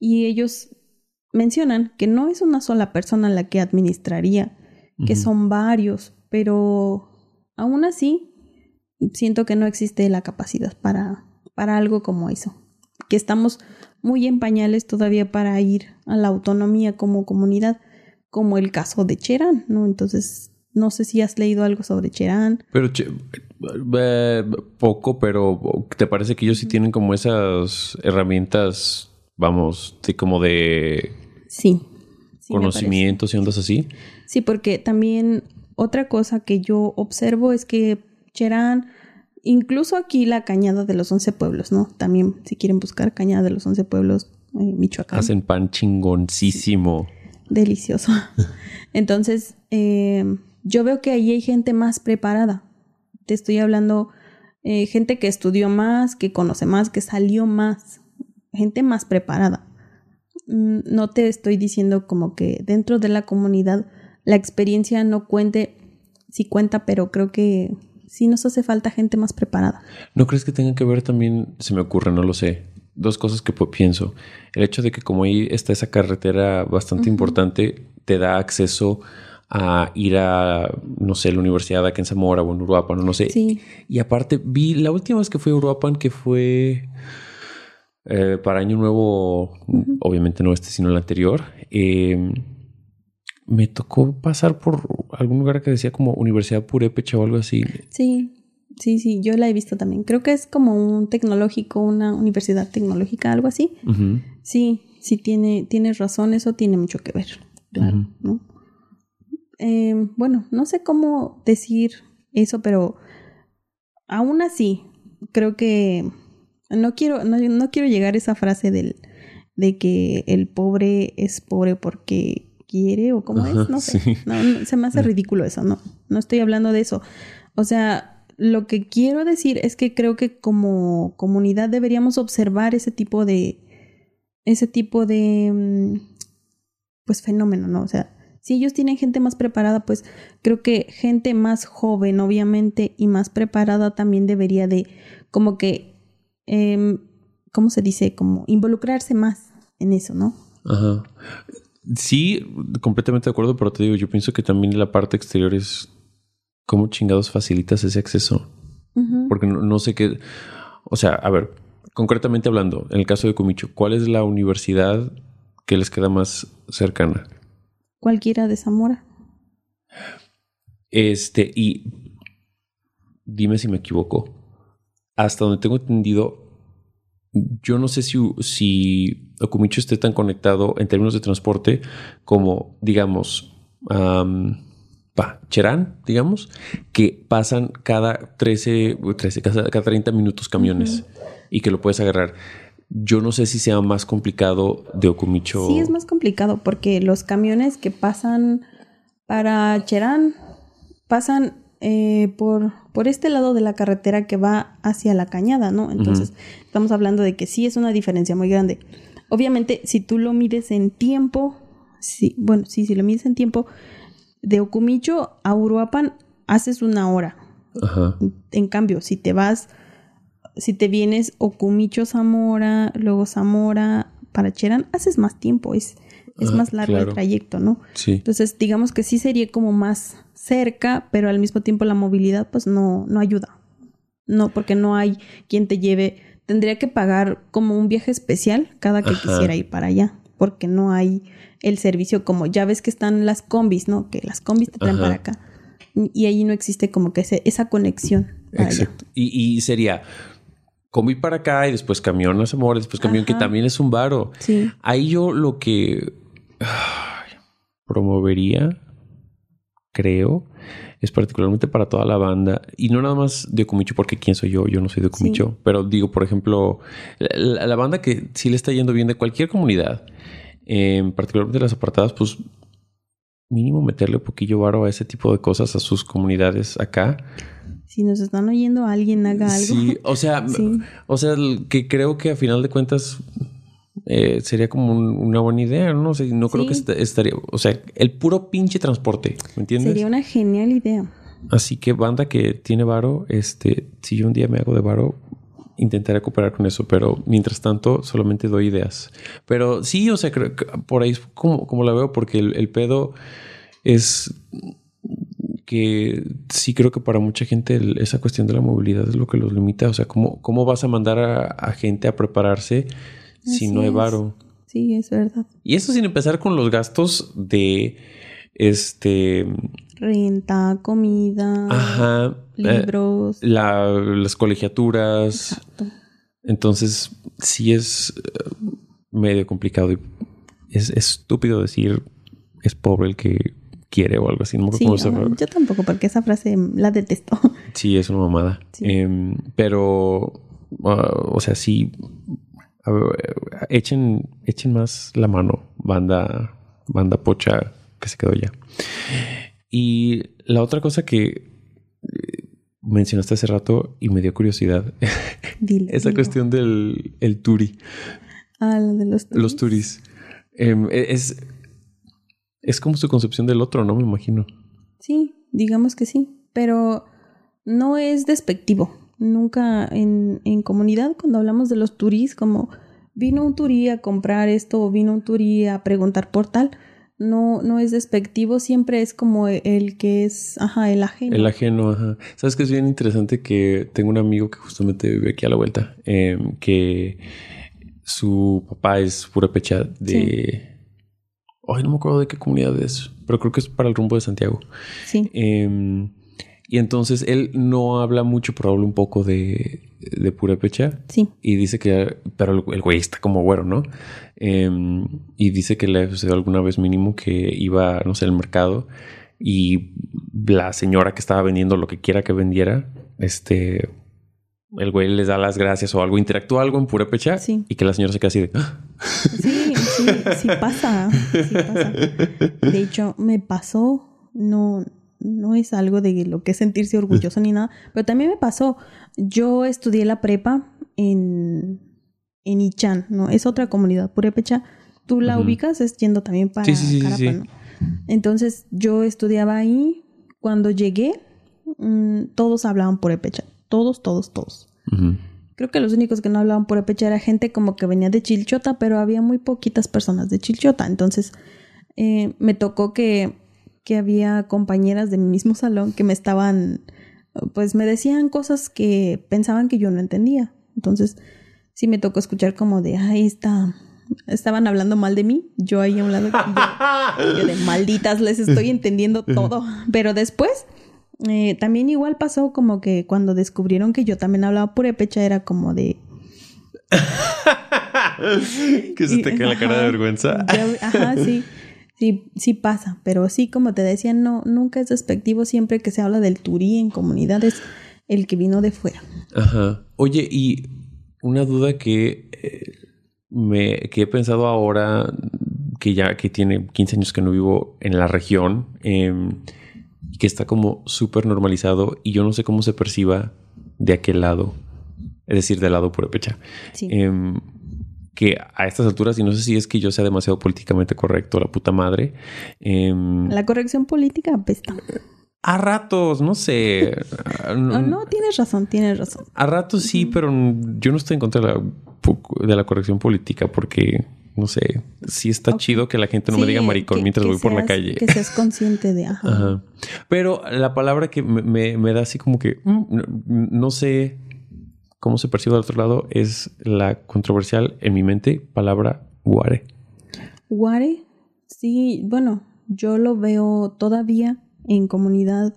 y ellos mencionan que no es una sola persona la que administraría, que son varios, pero aún así siento que no existe la capacidad para, para algo como eso, que estamos muy en pañales todavía para ir a la autonomía como comunidad, como el caso de Cherán, ¿no? Entonces no sé si has leído algo sobre Cherán. Pero eh, poco, pero ¿te parece que ellos sí tienen como esas herramientas, vamos, de como de sí, conocimientos y ondas así? Sí, porque también otra cosa que yo observo es que Cherán, incluso aquí la cañada de los once pueblos, ¿no? También si quieren buscar cañada de los once pueblos, eh, Michoacán. Hacen pan chingoncísimo. Delicioso. <laughs> Entonces, eh, yo veo que ahí hay gente más preparada. Te estoy hablando eh, gente que estudió más, que conoce más, que salió más, gente más preparada. Mm, no te estoy diciendo como que dentro de la comunidad la experiencia no cuente, sí cuenta, pero creo que sí nos hace falta gente más preparada. ¿No crees que tenga que ver también, se me ocurre, no lo sé, dos cosas que pienso. El hecho de que como ahí está esa carretera bastante importante, te da acceso a ir a, no sé, la universidad aquí en Zamora o en Uruapan, no sé. Sí. Y aparte, vi la última vez que fui a Uruapan, que fue eh, para Año Nuevo, obviamente no este, sino el anterior, em, me tocó pasar por algún lugar que decía como Universidad Purépecha o algo así. Sí. Sí, sí, yo la he visto también. Creo que es como un tecnológico, una universidad tecnológica, algo así. Sí, sí, tiene, tienes razón, eso tiene mucho que ver. Claro, ¿no? Em, bueno, no sé cómo decir eso, pero aún así, creo que no quiero, no, quiero llegar a esa frase del, de que el pobre es pobre porque quiere o cómo es, no sé. se me hace ridículo eso, no, no estoy hablando de eso. O sea, lo que quiero decir es que creo que como comunidad deberíamos observar ese tipo de, ese tipo de, mm, pues fenómeno, ¿no? O sea, si ellos tienen gente más preparada, pues creo que gente más joven, obviamente, y más preparada también debería de como que, eh, ¿cómo se dice? Como involucrarse más en eso, ¿no? Ajá. Sí, completamente de acuerdo, pero te digo, yo pienso que también la parte exterior es cómo chingados facilitas ese acceso. Porque no, no, sé qué, o sea, a ver, concretamente hablando, en el caso de Comicho, ¿cuál es la universidad que les queda más cercana? Cualquiera de Zamora. Este, y dime si me equivoco. Hasta donde tengo entendido, yo no sé si, si Okumicho esté tan conectado en términos de transporte como, digamos, pa, Cherán, digamos, que pasan cada 13, 13 cada, 30 minutos camiones y que lo puedes agarrar. Yo no sé si sea más complicado de Okumicho. Sí, es más complicado porque los camiones que pasan para Cherán pasan eh, por, por este lado de la carretera que va hacia la cañada, ¿no? Entonces, estamos hablando de que sí es una diferencia muy grande. Obviamente, si tú lo mides en tiempo, sí, bueno, sí, si lo mides en tiempo, de Okumicho a Uruapan haces una hora. Ajá. En cambio, si te vas si te vienes Okumicho Zamora, luego Zamora para Cherán, haces más tiempo, es, es ah, más largo el trayecto, ¿no? Sí. Entonces, digamos que sí sería como más cerca, pero al mismo tiempo la movilidad pues no, no ayuda. No, porque no hay quien te lleve. Tendría que pagar como un viaje especial cada que quisiera ir para allá, porque no hay el servicio como ya ves que están las combis, ¿no? Que las combis te traen para acá. Y ahí no existe como que esa conexión. Exacto. Y, y sería, comí para acá y después camión a Zamora, después camión, que también es un varo. Sí. Ahí yo lo que promovería, creo, es particularmente para toda la banda. Y no nada más de porque quién soy yo, yo no soy de. Pero digo, por ejemplo, la, banda que sí le está yendo bien de cualquier comunidad, eh, particularmente las apartadas, pues mínimo meterle un poquillo varo a ese tipo de cosas a sus comunidades acá. Si nos están oyendo, alguien haga algo. Sí, o sea, <laughs> o sea, que creo que a final de cuentas eh, sería como una buena idea, ¿no? sé, no creo que estaría, o sea, el puro pinche transporte, ¿me entiendes? Sería una genial idea. Así que banda que tiene varo, este, si yo un día me hago de varo, intentaré cooperar con eso, pero mientras tanto solamente doy ideas. Pero sí, o sea, creo que por ahí es como, como la veo, porque el, pedo es que sí creo que para mucha gente esa cuestión de la movilidad es lo que los limita. O sea, ¿cómo, cómo vas a mandar a, gente a prepararse si no hay varo? Sí, es verdad. Y eso sin empezar con los gastos de este renta, comida, libros, las colegiaturas. Exacto. Entonces, sí es eh, medio complicado y es, estúpido decir es pobre el que quiere o algo así. No sí, yo tampoco, porque esa frase la detesto. <laughs> Sí, es una mamada. Em, pero, ah, o sea, sí, echen, echen más la mano, banda, banda pocha que se quedó ya. Y la otra cosa que eh, mencionaste hace rato y me dio curiosidad. <laughs> Esa cuestión del el turi. Ah, la de los turis. Los turis. Em, e, es, es como su concepción del otro, ¿no? Me imagino. Sí, digamos que sí. Pero no es despectivo. Nunca en, en comunidad, cuando hablamos de los turis, como vino un turí a comprar esto o vino un turí a preguntar por tal, no, no es despectivo, siempre es como el que es, ajá, el ajeno. El ajeno, ajá. Sabes que es bien interesante que tengo un amigo que justamente vive aquí a la vuelta, em, que su papá es pura pecha de... Ay, no me acuerdo de qué comunidad es, pero creo que es para el rumbo de Santiago. Sí. Em, y entonces él no habla mucho, pero habla un poco de, de Purépecha. Sí. Y dice que, pero el, güey está como güero, ¿no? Em, y dice que le ha sucedido alguna vez mínimo que iba, no sé, al mercado y la señora que estaba vendiendo lo que quiera que vendiera, este, el güey les da las gracias o algo, interactúa algo en Purépecha sí. y que la señora se queda así de... ¡Ah! Sí, sí, sí pasa, sí pasa. De hecho, me pasó, no no es algo de lo que sentirse orgulloso ni nada, pero también me pasó. Yo estudié la prepa en, en Ichan, ¿no? Es otra comunidad, Purépecha. Tú la ubicas, es yendo también para Carapa, Entonces yo estudiaba ahí. Cuando llegué, mm, todos hablaban Purépecha. Todos, todos, todos. Creo que los únicos que no hablaban Purépecha era gente como que venía de Chilchota, pero había muy poquitas personas de Chilchota. Entonces eh, me tocó que que había compañeras de mi mismo salón que me estaban, pues me decían cosas que pensaban que yo no entendía. Entonces, sí me tocó escuchar como de, ahí está, estaban hablando mal de mí, yo ahí a un lado, yo, de malditas, les estoy <laughs> entendiendo todo. Pero después, eh, también igual pasó como que cuando descubrieron que yo también hablaba purépecha, era como de... <laughs> que se te cae la cara de vergüenza. ajá, sí. Sí, sí pasa, pero sí, como te decía, no, nunca es despectivo siempre que se habla del turí en comunidades, el que vino de fuera. Ajá. Oye, y una duda que, eh, me, que he pensado ahora, que ya que tiene 15 años que no vivo en la región, em, que está como súper normalizado y yo no sé cómo se perciba de aquel lado, es decir, del lado pecha. Sí. Em, que a estas alturas, y no sé si es que yo sea demasiado políticamente correcto, la puta madre. Em, la corrección política apesta. A ratos, no sé. <laughs> no, no, tienes razón, tienes razón. A ratos sí, pero yo no estoy en contra de la, corrección política porque, no sé, sí está chido que la gente no me diga maricón mientras voy por la calle. Que seas consciente de... <laughs> Ajá. Pero la palabra que me, me, da así como que, mm, no sé cómo se percibe al otro lado es la controversial en mi mente palabra guare. Guare, sí, bueno, yo lo veo todavía en comunidad,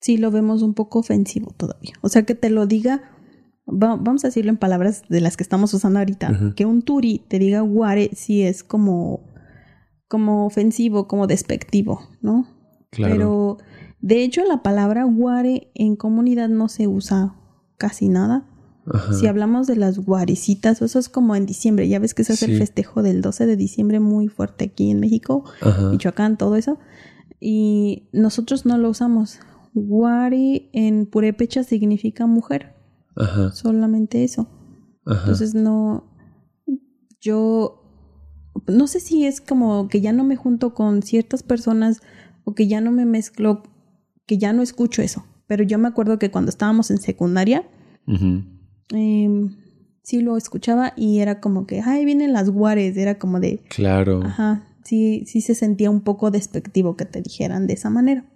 sí lo vemos un poco ofensivo todavía. O sea, que te lo diga, vamos a decirlo en palabras de las que estamos usando ahorita, que un turi te diga guare sí es como, como ofensivo, como despectivo, ¿no? Claro. Pero De hecho, la palabra guare en comunidad no se usa casi nada. Si hablamos de las guaricitas, eso es como en diciembre, ya ves que se hace el festejo del 12 de diciembre muy fuerte aquí en México, Michoacán, todo eso. Y nosotros no lo usamos. Guari en purépecha significa mujer. Solamente eso. Entonces no, yo no sé si es como que ya no me junto con ciertas personas o que ya no me mezclo, que ya no escucho eso. Pero yo me acuerdo que cuando estábamos en secundaria, em, sí lo escuchaba y era como que, ay, vienen las guares, era como de... Claro. Ajá, sí, sí se sentía un poco despectivo que te dijeran de esa manera.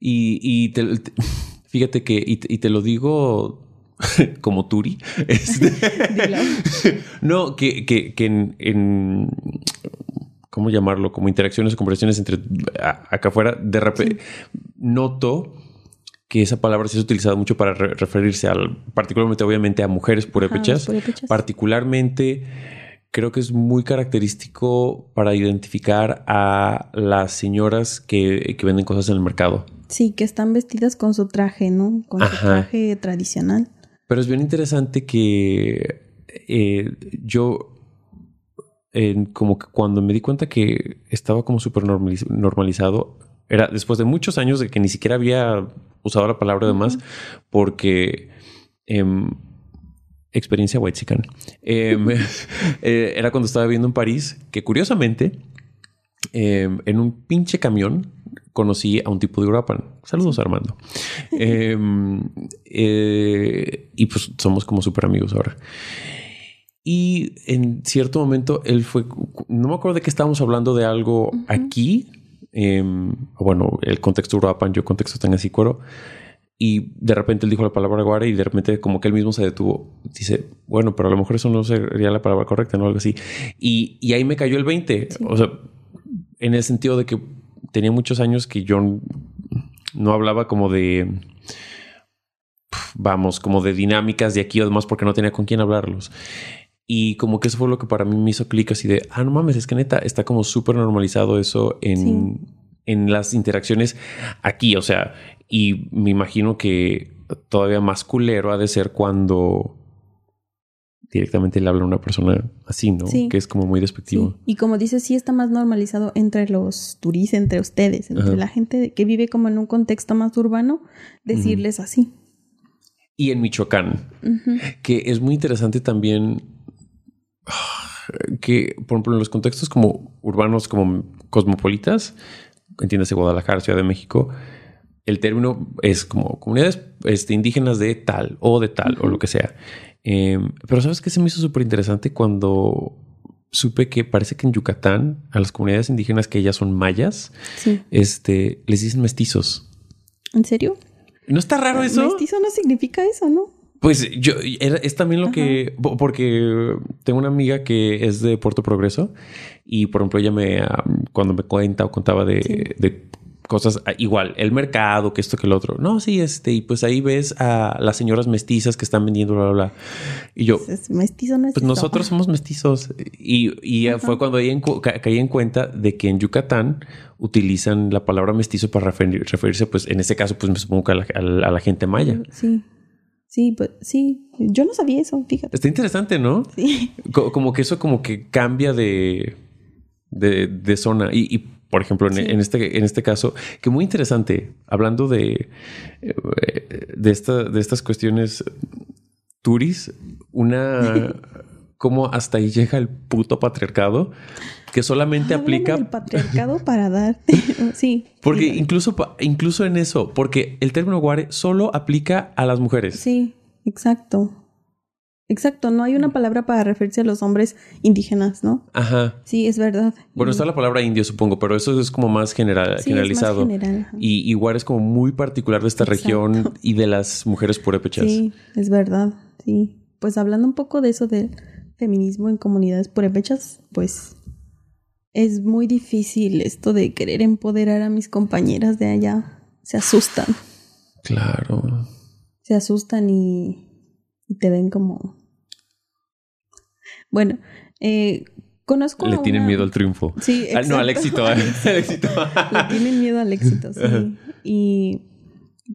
Y, y <laughs> fíjate que, y, te lo digo <laughs> como Turi. <laughs> Este, <laughs> no, que, que, que en, ¿cómo llamarlo? Como interacciones o conversaciones entre acá afuera, de repente noto que esa palabra se ha utilizado mucho para referirse al, particularmente obviamente a mujeres purépechas, particularmente creo que es muy característico para identificar a las señoras que, que, venden cosas en el mercado. Sí, que están vestidas con su traje, ¿no? Con su traje tradicional. Pero es bien interesante que eh, yo, como que cuando me di cuenta que estaba como súper normalizado, era después de muchos años de que ni siquiera había usado la palabra además, porque em, experiencia white eh, <laughs> eh, era cuando estaba viviendo en París, que curiosamente em, en un pinche camión conocí a un tipo de Uruapan. Saludos, Armando. Em, eh, y pues somos como súper amigos ahora. Y en cierto momento él fue, no me acuerdo de qué estábamos hablando de algo aquí. Em, bueno, el contexto Uruapan, yo contexto Tangasícuaro. Y de repente él dijo la palabra guara y de repente como que él mismo se detuvo. Dice, bueno, pero a lo mejor eso no sería la palabra correcta, ¿no? Algo así. Y, y ahí me cayó el 20. O sea, en el sentido de que tenía muchos años que yo no hablaba como de, vamos, como de dinámicas de aquí o demás porque no tenía con quién hablarlos. Y como que eso fue lo que para mí me hizo clic así de, ah, no mames, es que neta está como súper normalizado eso en, en las interacciones aquí. O sea, y me imagino que todavía más culero ha de ser cuando directamente le habla a una persona así, ¿no? Que es como muy despectivo. Y como dices, sí está más normalizado entre los turistas, entre ustedes, entre la gente que vive como en un contexto más urbano, decirles así. Y en Michoacán, que es muy interesante también que, por ejemplo, en los contextos como urbanos, como cosmopolitas, entiéndase Guadalajara, Ciudad de México, el término es como comunidades este, indígenas de tal o de tal o lo que sea. Em, pero sabes que se me hizo súper interesante cuando supe que parece que en Yucatán a las comunidades indígenas que ellas son mayas, este, les dicen mestizos. ¿En serio? ¿No está raro eso? Mestizo no significa eso, ¿no? Pues yo, es también lo que, porque tengo una amiga que es de Puerto Progreso y por ejemplo ella me, cuando me cuenta o contaba de, de cosas ah, igual, el mercado, que esto, que el otro. No, sí, este, y pues ahí ves a las señoras mestizas que están vendiendo, bla, bla, bla. Y yo, mestizo no Pues nosotros <laughs> somos mestizos. Y, y fue cuando ahí caí en cuenta de que en Yucatán utilizan la palabra mestizo para referirse, pues en este caso, pues me supongo que a la, gente maya. Sí. Sí, pues sí, yo no sabía eso, fíjate. Está interesante, ¿no? Sí. Como que eso como que cambia de, de, de zona. Y, y por ejemplo, en, este, en este caso, que muy interesante, hablando de, eh, de, esta, de estas cuestiones turis, una... <laughs> cómo hasta ahí llega el puto patriarcado que solamente aplica el patriarcado <laughs> para darte <laughs> sí. Porque incluso incluso en eso porque el término guare solo aplica a las mujeres. Sí exacto Exacto, no hay una palabra para referirse a los hombres indígenas, ¿no? Ajá. Sí, es verdad. Bueno, está la palabra indio, supongo, pero eso es como más general, generalizado. Es más general, y igual es como muy particular de esta región y de las mujeres purépechas. Sí, es verdad. Sí. Pues hablando un poco de eso del feminismo en comunidades purépechas, pues es muy difícil esto de querer empoderar a mis compañeras de allá. Se asustan. Claro. Se asustan y y te ven como... Bueno, eh, Conozco. Le a tienen una- miedo al triunfo. Sí, Ah, no, al éxito. <laughs> al éxito. Le tienen miedo al éxito, sí. Ajá. Y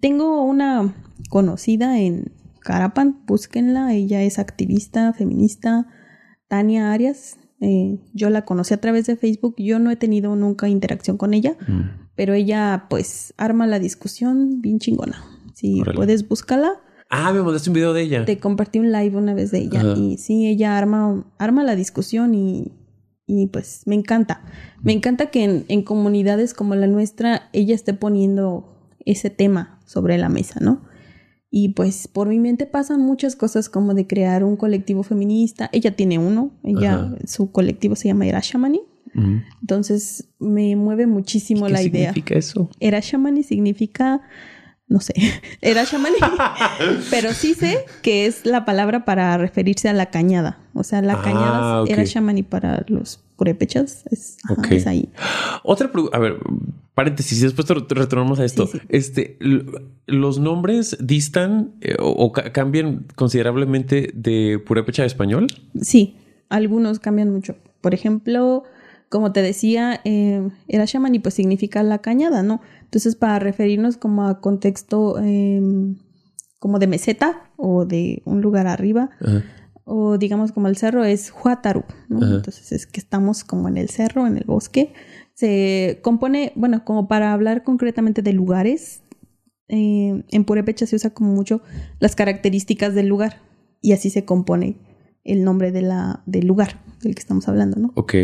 tengo una conocida en Carapan, búsquenla. Ella es activista, feminista, Tania Arias. Eh, yo la conocí a través de Facebook. Yo no he tenido nunca interacción con ella, Mm. pero ella, pues, arma la discusión bien chingona. Si puedes, búscala. Ah, me mandaste un video de ella. Te compartí un live una vez de ella Ajá. y sí, ella arma, arma la discusión y, y pues me encanta. Me encanta que en, en comunidades como la nuestra ella esté poniendo ese tema sobre la mesa, ¿no? Y pues por mi mente pasan muchas cosas como de crear un colectivo feminista. Ella tiene uno, ella, Ajá. su colectivo se llama Era Shamani. Entonces me mueve muchísimo ¿Qué la idea. significa eso? Era Shamani significa, no sé, <laughs> era Shamani, <laughs> pero sí sé que es la palabra para referirse a la cañada. O sea, la Ah, cañada era Shamani para los purépechas. Es, ahí. Otra pregunta, a ver, paréntesis, después te retornamos a esto. Sí, sí. Este, los nombres distan eh, o, o ca- cambian considerablemente de purépecha a español. Sí, algunos cambian mucho. Por ejemplo, como te decía, eh, era Shamani pues significa la cañada, ¿no? Entonces, para referirnos como a contexto eh, como de meseta o de un lugar arriba, Ajá. o digamos como el cerro es Huataru, ¿no? Entonces es que estamos como en el cerro, en el bosque. Se compone, bueno, como para hablar concretamente de lugares, eh, en Purépecha se usa como mucho las características del lugar y así se compone el nombre de la, del lugar del que estamos hablando, ¿no? Ok.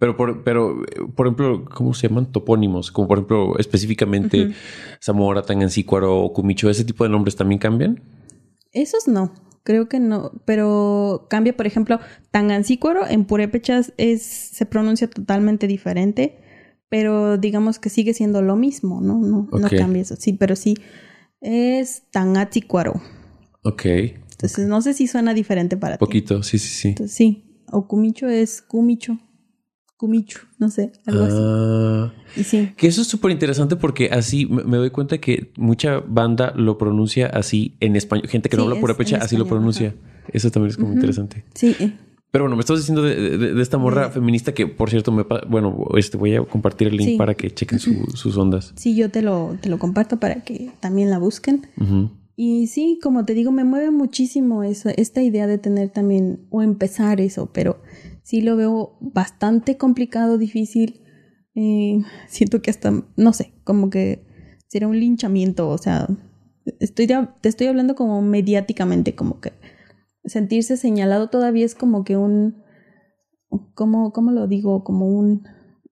Pero por, pero, por ejemplo, ¿cómo se llaman? Topónimos, como por ejemplo, específicamente. Zamora, Tangancícuaro o Cumicho, ¿ese tipo de nombres también cambian? Esos no, creo que no, pero cambia, por ejemplo, Tangancícuaro en Purépechas es, se pronuncia totalmente diferente, pero digamos que sigue siendo lo mismo, ¿no? No, no cambia eso, sí, pero sí es Tangatzícuaro. Ok. Entonces no sé si suena diferente para ti. Poquito, sí, sí, sí. Entonces, sí, o Cumicho es Cumicho, Cumicho, no sé, algo así. Ah, Y sí, que eso es súper interesante porque así me doy cuenta que mucha banda lo pronuncia así en español. Gente que no habla purépecha así lo pronuncia. Eso también es como interesante. sí, Pero bueno, me estás diciendo de, de- de esta morra feminista que, por cierto, me bueno, este voy a compartir el link para que chequen su- sus ondas. sí, yo te lo, te lo comparto para que también la busquen. Y sí, como te digo, me mueve muchísimo eso, esta idea de tener también o empezar eso, pero sí lo veo bastante complicado, difícil. Eh, siento que hasta, no sé, como que sería un linchamiento, o sea, estoy de- te estoy hablando como mediáticamente, como que sentirse señalado todavía es como que un, como, ¿cómo lo digo? Como un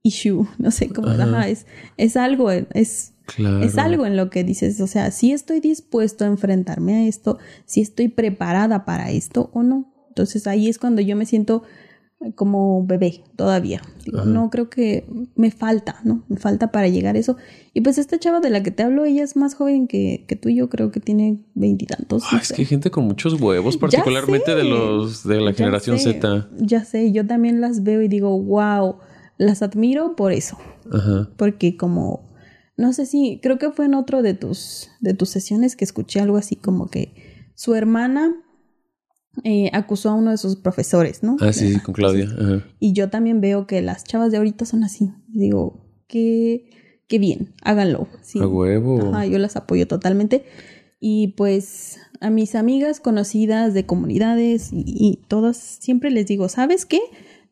issue, <laughs> no sé, como, Ajá. ajá, es, es algo, es Claro. es algo en lo que dices, o sea, si estoy dispuesto a enfrentarme a esto, si estoy preparada para esto o no. Entonces ahí es cuando yo me siento como bebé todavía. Digo, no creo que me falta, ¿no? Me falta para llegar a eso. Y pues esta chava de la que te hablo, ella es más joven que, que tú, yo creo que tiene veintitantos. Ah, es que hay gente con muchos huevos, particularmente de los de la Ya generación sé, Z. Ya sé, yo también las veo y digo, wow, las admiro por eso. Ajá. porque como no sé si creo que fue en otro de tus de tus sesiones que escuché algo así como que su hermana eh, acusó a uno de sus profesores, ¿no? Ah, sí, sí, con Claudia. Ajá. Y yo también veo que las chavas de ahorita son así. Digo, qué, qué bien, háganlo. Sí. A huevo. Ajá, yo las apoyo totalmente. Y pues a mis amigas conocidas de comunidades y, y todas, siempre les digo, ¿sabes qué?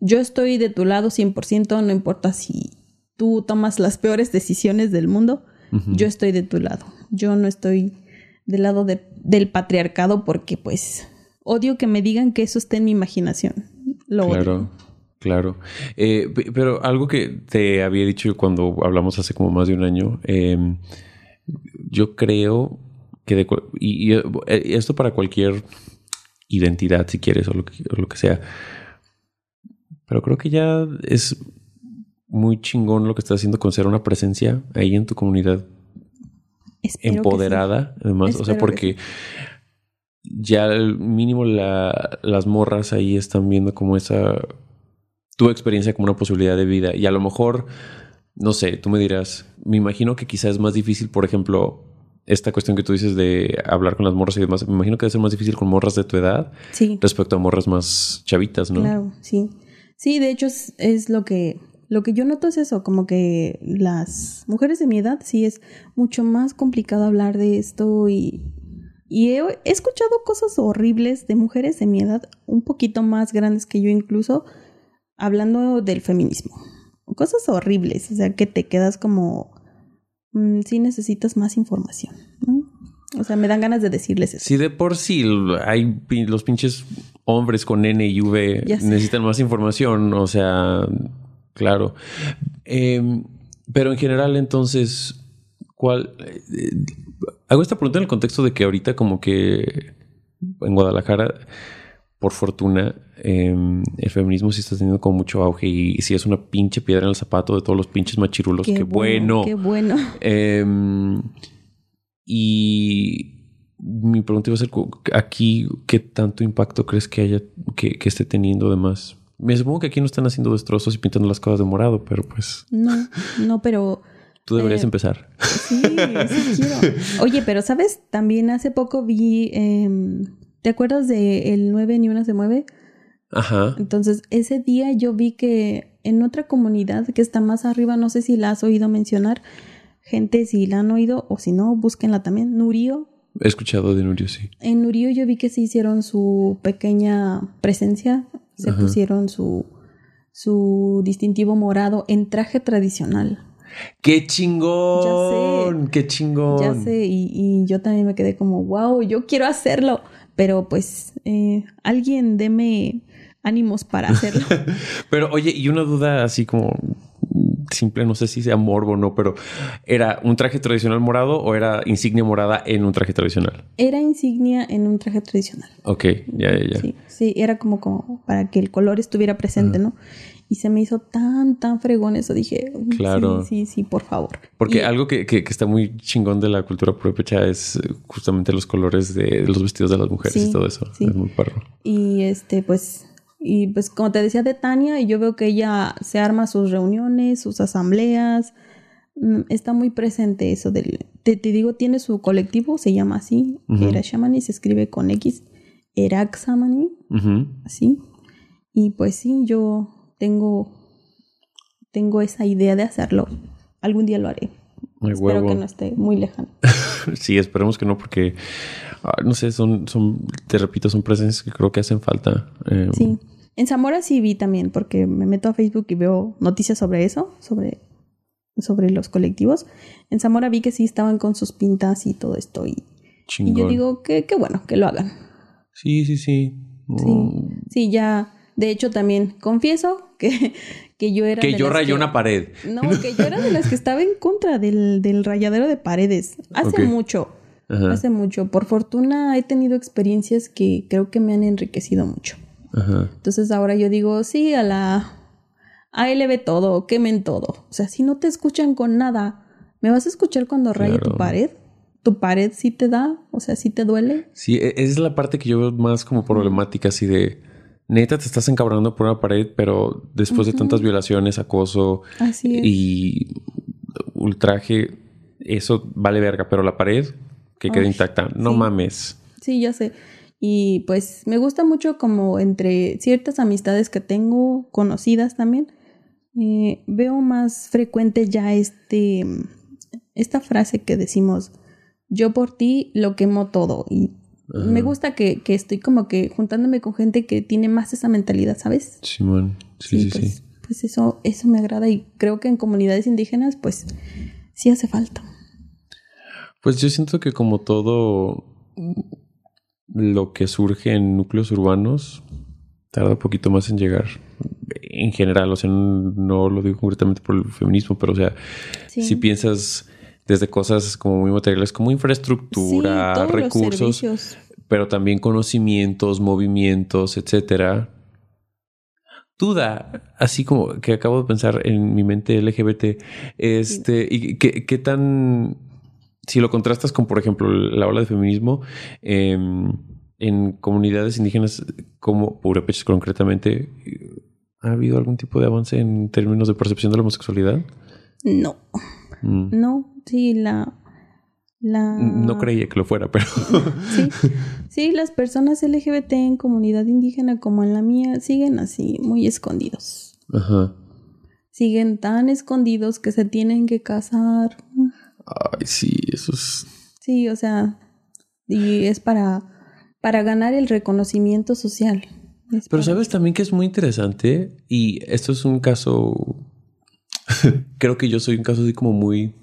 Yo estoy de tu lado 100%, no importa si tú tomas las peores decisiones del mundo, yo estoy de tu lado. Yo no estoy del lado de- del patriarcado porque pues odio que me digan que eso esté en mi imaginación. Lo Claro, odio. claro. Eh, pe- pero algo que te había dicho cuando hablamos hace como más de un año, eh, yo creo que de, y, y, eh, esto para cualquier identidad, si quieres, o lo que, o lo que sea, pero creo que ya es muy chingón lo que estás haciendo con ser una presencia ahí en tu comunidad Espero que sí. empoderada, además, o sea, que porque ya al mínimo la- las morras ahí están viendo como esa tu experiencia como una posibilidad de vida y a lo mejor no sé, tú me dirás, me imagino que quizás es más difícil, por ejemplo, esta cuestión que tú dices de hablar con las morras y demás, me imagino que debe ser más difícil con morras de tu edad Sí. respecto a morras más chavitas, ¿no? Claro, sí. Sí, de hecho es, es lo que lo que yo noto es eso, como que las mujeres de mi edad sí es mucho más complicado hablar de esto y, y he, he escuchado cosas horribles de mujeres de mi edad, un poquito más grandes que yo incluso, hablando del feminismo. Cosas horribles, o sea, que te quedas como, mm, sí necesitas más información, ¿no? O sea, me dan ganas de decirles eso. Si de por sí hay los pinches hombres con N y V necesitan más información, o sea, claro. Eh, pero en general, entonces, ¿cuál? eh, hago esta pregunta en el contexto de que ahorita como que en Guadalajara, por fortuna, eh, el feminismo sí está teniendo como mucho auge y, sí es una pinche piedra en el zapato de todos los pinches machirulos. Qué, bueno. Qué bueno. Em, y mi pregunta iba a ser aquí, ¿qué tanto impacto crees que haya, que, que esté teniendo de más? Me supongo que aquí no están haciendo destrozos y pintando las cosas de morado, pero pues No, no, pero tú deberías Eh, empezar. sí, sí quiero. <laughs> Oye, pero sabes, también hace poco vi, em, ¿te acuerdas de El 9 ni una se mueve? Ajá. Entonces, ese día yo vi que en otra comunidad que está más arriba, no sé si la has oído mencionar, gente, si la han oído o si no, búsquenla también, Nurio. He escuchado de Nurio, sí. En Nurio yo vi que se hicieron su pequeña presencia, se Ajá. pusieron su, su distintivo morado en traje tradicional. ¡Qué chingón! ¡Qué chingón! Ya sé, y, y yo también me quedé como, wow, yo quiero hacerlo, pero pues eh, alguien deme ánimos para hacerlo. <laughs> Pero oye, y una duda así como simple, no sé si sea morbo o no, pero ¿era un traje tradicional morado o era insignia morada en un traje tradicional? Era insignia en un traje tradicional. Ok, ya, ya, ya. Sí, sí, era como, como para que el color estuviera presente, ¿no? Y se me hizo tan, tan fregón eso. Dije, "Mm, Claro. sí, sí, sí, por favor. Porque Y- algo que, que- que está muy chingón de la cultura purépecha es justamente los colores de los vestidos de las mujeres Sí, y todo eso. sí. Es muy perro. Y este, pues, y pues como te decía de Tania, y yo veo que ella se arma sus reuniones, sus asambleas, mm, está muy presente eso del, te, te digo, tiene su colectivo, se llama así, Ujú. Era Shamani, se escribe con X, Eraxamani, Ujú. así. Y pues sí, yo tengo, tengo esa idea de hacerlo. Algún día lo haré. Ay, Espero huevo. que no esté muy lejano. <laughs> Sí, esperemos que no, porque ah, no sé, son, son, te repito, son presencias que creo que hacen falta. Eh, Sí. En Zamora sí vi también, porque me meto a Facebook y veo noticias sobre eso, sobre, sobre los colectivos. En Zamora vi que sí estaban con sus pintas y todo esto. Y, y yo digo que, que bueno, que lo hagan. Sí, sí, sí. Sí. Mm, Sí, ya. De hecho, también confieso que, <laughs> que yo era. Que de yo rayé que- una pared. No, que yo era de las que estaba en contra del, del rayadero de paredes. Hace mucho. Ajá, Hace mucho. Por fortuna he tenido experiencias que creo que me han enriquecido mucho. ajá. Entonces ahora yo digo, sí, a la ALB todo, quemen todo. O sea, si no te escuchan con nada, ¿me vas a escuchar cuando raye Claro. tu pared? ¿Tu pared sí te da? O sea, sí te duele? Sí, esa es la parte que yo veo más como problemática, así de neta te estás encabronando por una pared, pero después de tantas violaciones, acoso Así es. y ultraje, eso vale verga, pero la pared que quede intacta, no sí. mames. Sí, ya sé. Y pues me gusta mucho como entre ciertas amistades que tengo, conocidas también, eh, veo más frecuente ya este, esta frase que decimos, yo por ti lo quemo todo. Y Ajá. me gusta que, que estoy como que juntándome con gente que tiene más esa mentalidad, ¿sabes? Simón, sí, sí, sí. pues, pues eso, eso me agrada y creo que en comunidades indígenas pues sí hace falta. Pues yo siento que como todo lo que surge en núcleos urbanos tarda un poquito más en llegar en general, o sea, no, no lo digo concretamente por el feminismo, pero o sea, Sí. si piensas desde cosas como muy materiales como infraestructura, Sí, recursos, pero también conocimientos, movimientos, etcétera. Duda, así como que acabo de pensar en mi mente LGBT, este, y qué, qué tan, si lo contrastas con, por ejemplo, la ola de feminismo em, en comunidades indígenas como Purépechas concretamente, ¿ha habido algún tipo de avance en términos de percepción de la homosexualidad? No. Mm, No, sí, la... La... No creía que lo fuera, pero... <laughs> sí. sí, las personas LGBT en comunidad indígena como en la mía siguen así, muy escondidos. Ajá. Siguen tan escondidos que se tienen que casar. Ay, sí, eso es... Sí, o sea, y es para, para ganar el reconocimiento social. Es Pero sabes también que es muy interesante y esto es un caso, <laughs> creo que yo soy un caso así como muy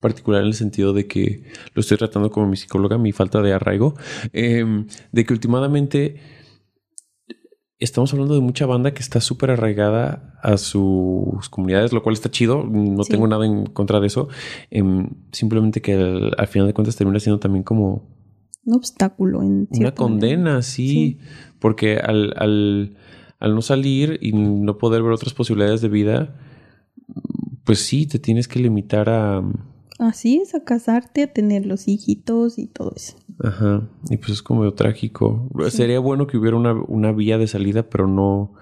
particular en el sentido de que lo estoy tratando como mi psicóloga, mi falta de arraigo, em, de que últimamente estamos hablando de mucha banda que está súper arraigada a sus comunidades, lo cual está chido, no Sí. tengo nada en contra de eso, em, simplemente que al, al final de cuentas termina siendo también como Un obstáculo en una condena, sí, porque al, al, al no salir y no poder ver otras posibilidades de vida, pues sí, te tienes que limitar a... Así es, a casarte, a tener los hijitos y todo eso. Ajá, y pues es como trágico. Sí. Sería bueno que hubiera una, una vía de salida, pero no...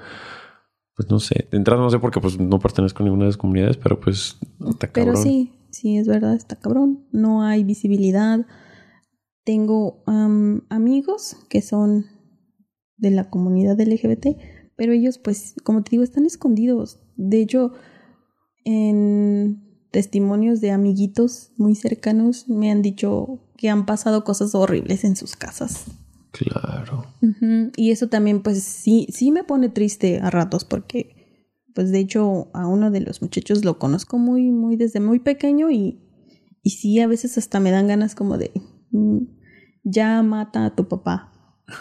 Pues no sé, de entrada no sé porque pues no pertenezco a ninguna de las comunidades, pero pues está Pero cabrón. sí, sí, es verdad, está cabrón. No hay visibilidad. Tengo am, amigos que son de la comunidad LGBT, pero ellos, pues, como te digo, están escondidos. De hecho, en testimonios de amiguitos muy cercanos me han dicho que han pasado cosas horribles en sus casas. Claro. Y eso también, pues sí, sí me pone triste a ratos porque, pues de hecho, a uno de los muchachos lo conozco muy, muy desde muy pequeño y, y sí, a veces hasta me dan ganas como de, mm, ya mata a tu papá.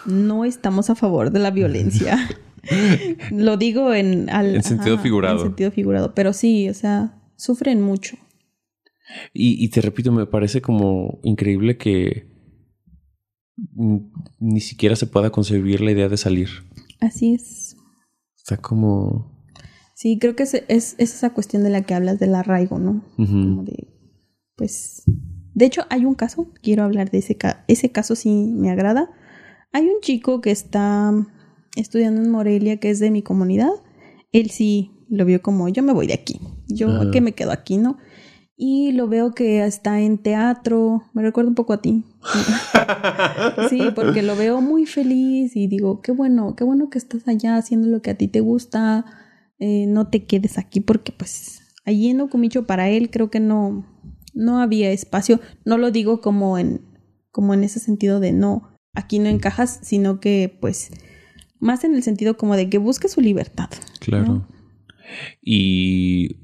No estamos a favor de la violencia. <laughs> lo digo en, al, En sentido figurado. En sentido figurado, pero sí, o sea, sufren mucho. Y, y te repito, me parece como increíble que ni siquiera se pueda concebir la idea de salir. Así es. Está como... Sí, creo que es, es, es esa cuestión de la que hablas del arraigo, ¿no? Como de, pues, de hecho hay un caso, quiero hablar de ese caso, ese caso sí me agrada. Hay un chico que está estudiando en Morelia, que es de mi comunidad. Él sí lo vio como, yo me voy de aquí, yo que me quedo aquí, ¿no? Y lo veo que está en teatro, me recuerda un poco a ti. <laughs> Sí, porque lo veo muy feliz y digo, qué bueno, qué bueno que estás allá haciendo lo que a ti te gusta, eh, no te quedes aquí porque pues allí en Okumicho para él creo que no, no había espacio, no lo digo como en, como en ese sentido de no, aquí no encajas, sino que pues más en el sentido como de que busque su libertad. Claro. ¿no? Y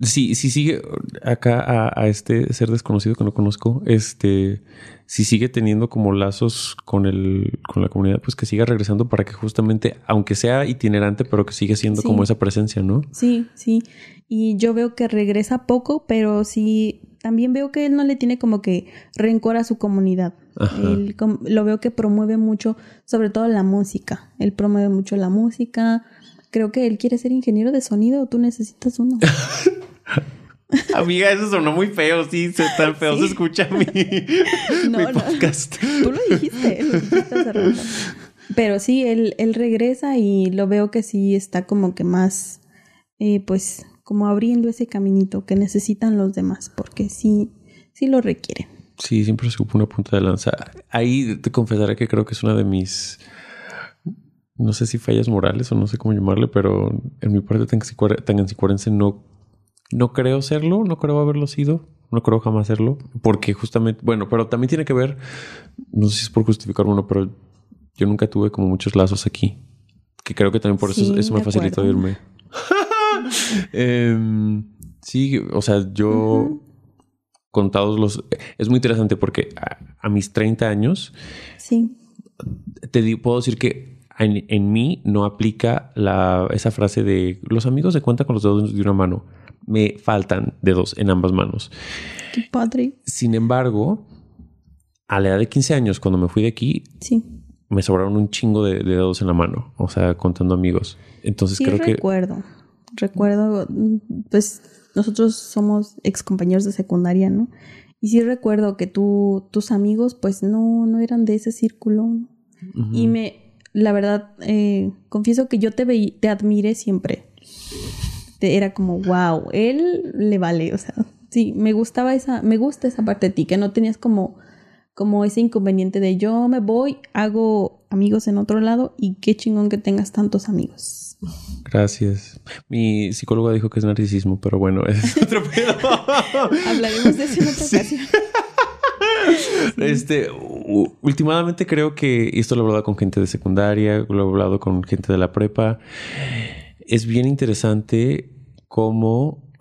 si, si sigue acá a, a este ser desconocido que no conozco, este, si sigue teniendo como lazos con el, con la comunidad, pues que siga regresando para que justamente, aunque sea itinerante, pero que siga siendo Sí. como esa presencia, ¿no? Sí, sí. Y yo veo que regresa poco, pero sí, también veo que él no le tiene como que rencor a su comunidad. Él lo veo que promueve mucho, sobre todo la música. Él promueve mucho la música. Creo que él quiere ser ingeniero de sonido, tú necesitas uno. <laughs> <laughs> Amiga, eso sonó muy feo, sí, se- tan feo Sí. se escucha mi, <laughs> No, mi no. podcast. Tú lo dijiste, lo dijiste hace rato. Pero sí, él, él regresa y lo veo que sí está como que más, eh, pues, como abriendo ese caminito que necesitan los demás, porque sí, sí lo requieren. Sí, siempre se ocupa una punta de lanza. Ahí te confesaré que creo que es una de mis, no sé si fallas morales o no sé cómo llamarle, pero en mi parte tangancicuare- tangancicuarense no, no creo serlo, no creo haberlo sido, no creo jamás serlo, porque justamente, bueno, pero también tiene que ver, no sé si es por justificar uno, pero yo nunca tuve como muchos lazos aquí, que creo que también por eso Sí, eso me facilitó irme. <laughs> Em, sí, o sea, yo contados los... Es muy interesante porque a, a mis 30 años Sí, te di- puedo decir que en, en mí no aplica la, esa frase de los amigos se cuentan con los dedos de una mano. Me faltan dedos en ambas manos. qué padre. Sin embargo, a la edad de 15 años, cuando me fui de aquí, Sí, me sobraron un chingo de, de dedos en la mano. O sea, contando amigos. Entonces sí creo que... recuerdo. Recuerdo, pues nosotros somos ex compañeros de secundaria, ¿no? Y sí recuerdo que tú, tus amigos, pues no, no eran de ese círculo. Y me, la verdad, eh, confieso que yo te veí, te admiré siempre. Te- era como, wow, él le vale, o sea, <laughs> sí, me gustaba esa, me gusta esa parte de ti, que no tenías como, como ese inconveniente de yo me voy, hago amigos en otro lado y qué chingón que tengas tantos amigos. Gracias. Mi psicóloga dijo que es narcisismo, pero bueno, <laughs> es otro pedo. <laughs> Hablaremos de eso en otra ocasión. Este, últimamente creo que, y esto lo he hablado con gente de secundaria, lo he hablado con gente de la prepa, es bien interesante cómo,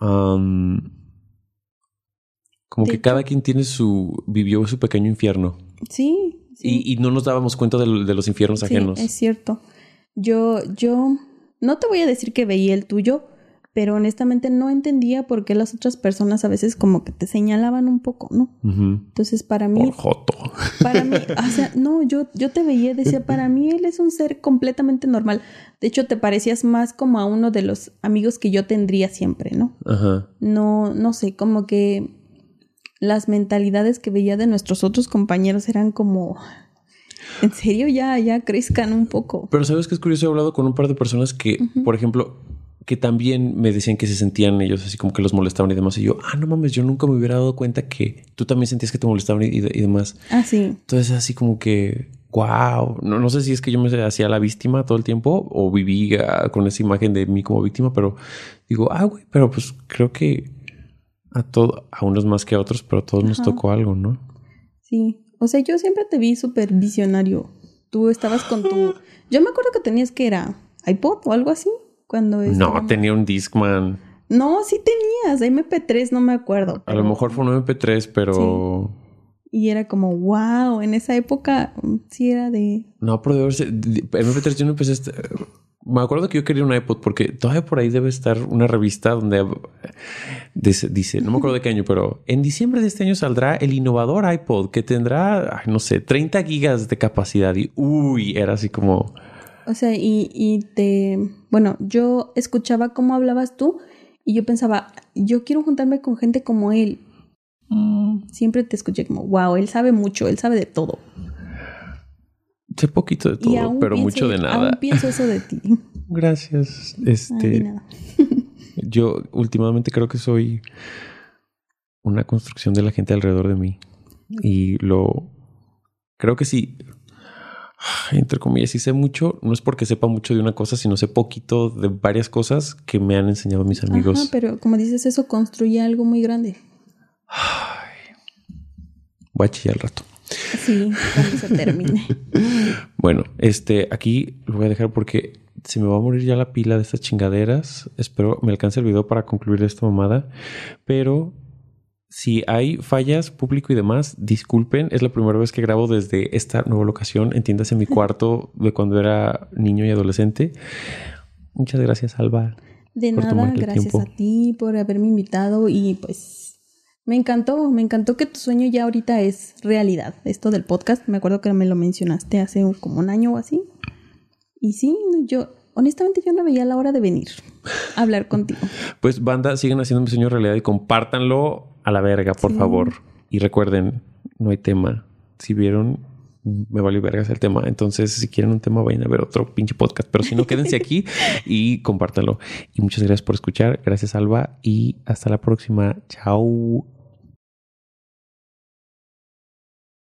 como que cada quien tiene su, vivió su pequeño infierno. Sí. Y, no nos dábamos cuenta de, los infiernos ajenos. Es cierto. Yo, yo, no te voy a decir que veía el tuyo, pero honestamente no entendía por qué las otras personas a veces como que te señalaban un poco, ¿no? Entonces para mí... Por joto. Para mí, <laughs> o sea, no, yo, yo te veía, decía, para mí él es un ser completamente normal. De hecho, te parecías más como a uno de los amigos que yo tendría siempre, ¿no? Ajá. No, no sé, como que las mentalidades que veía de nuestros otros compañeros eran como... En serio, ya, ya crezcan un poco. Pero sabes que es curioso, he hablado con un par de personas que, por ejemplo, que también me decían que se sentían ellos así como que los molestaban y demás. Y yo, ah, no mames, yo nunca me hubiera dado cuenta que tú también sentías que te molestaban y, demás. Ah, sí. Entonces, así como que, wow. No, no sé si es que yo me hacía la víctima todo el tiempo o viví con esa imagen de mí como víctima, pero digo, ah, güey, pero pues creo que a todos, a unos más que a otros, pero a todos nos tocó algo, ¿no? Sí. O sea, yo siempre te vi súper visionario. Tú estabas con tu. Yo me acuerdo que tenías que era iPod o algo así. Cuando no, tenía un Discman. No, sí tenías, MP3, no me acuerdo. A lo mejor fue un MP3, pero... Y era como, wow, en esa época mm, sí era de... No, pero debe ser... MP3 yo no empecé... Este, me acuerdo que yo quería un iPod porque todavía por ahí debe estar una revista donde dice, no me acuerdo de qué año, pero en diciembre de este año saldrá el innovador iPod que tendrá, no sé, 30 gigas de capacidad y uy, era así como... O sea, y, y te... Bueno, yo escuchaba cómo hablabas tú y yo pensaba, yo quiero juntarme con gente como él. Mm. Siempre te escuché como, wow, él sabe mucho, él sabe de todo. Sé poquito de todo, pero mucho de nada. Aún pienso eso de ti. <laughs> Gracias. Este, <laughs> yo últimamente creo que soy una construcción de la gente alrededor de mí. Y lo creo que sí <sighs> entre comillas, si sé mucho, no es porque sepa mucho de una cosa, sino sé poquito de varias cosas que me han enseñado mis amigos. Ajá, pero como dices, eso construye algo muy grande. <sighs> voy a chillar al rato. Sí, cuando se termine. <laughs> bueno, este, aquí lo voy a dejar porque se me va a morir ya la pila de estas chingaderas. Espero me alcance el video para concluir esta mamada. Pero si hay fallas, público y demás, disculpen. Es la primera vez que grabo desde esta nueva locación. Entiéndase mi <laughs> cuarto de cuando era niño y adolescente. Muchas gracias, Alba. De nada, gracias a ti por haberme invitado y pues me encantó, me encantó que tu sueño ya ahorita es realidad. Esto del podcast, me acuerdo que me lo mencionaste hace como un año o así. Y sí, yo honestamente yo no veía la hora de venir a hablar contigo. <laughs> Pues banda, sigan haciendo mi sueño realidad y compártanlo a la verga, por favor. Y recuerden, no hay tema. Si vieron, me valió vergas el tema. Entonces, si quieren un tema, vayan a ver otro pinche podcast. Pero si no, quédense aquí <laughs> y compártanlo. Y muchas gracias por escuchar. Gracias, Alba. Y hasta la próxima. Chao.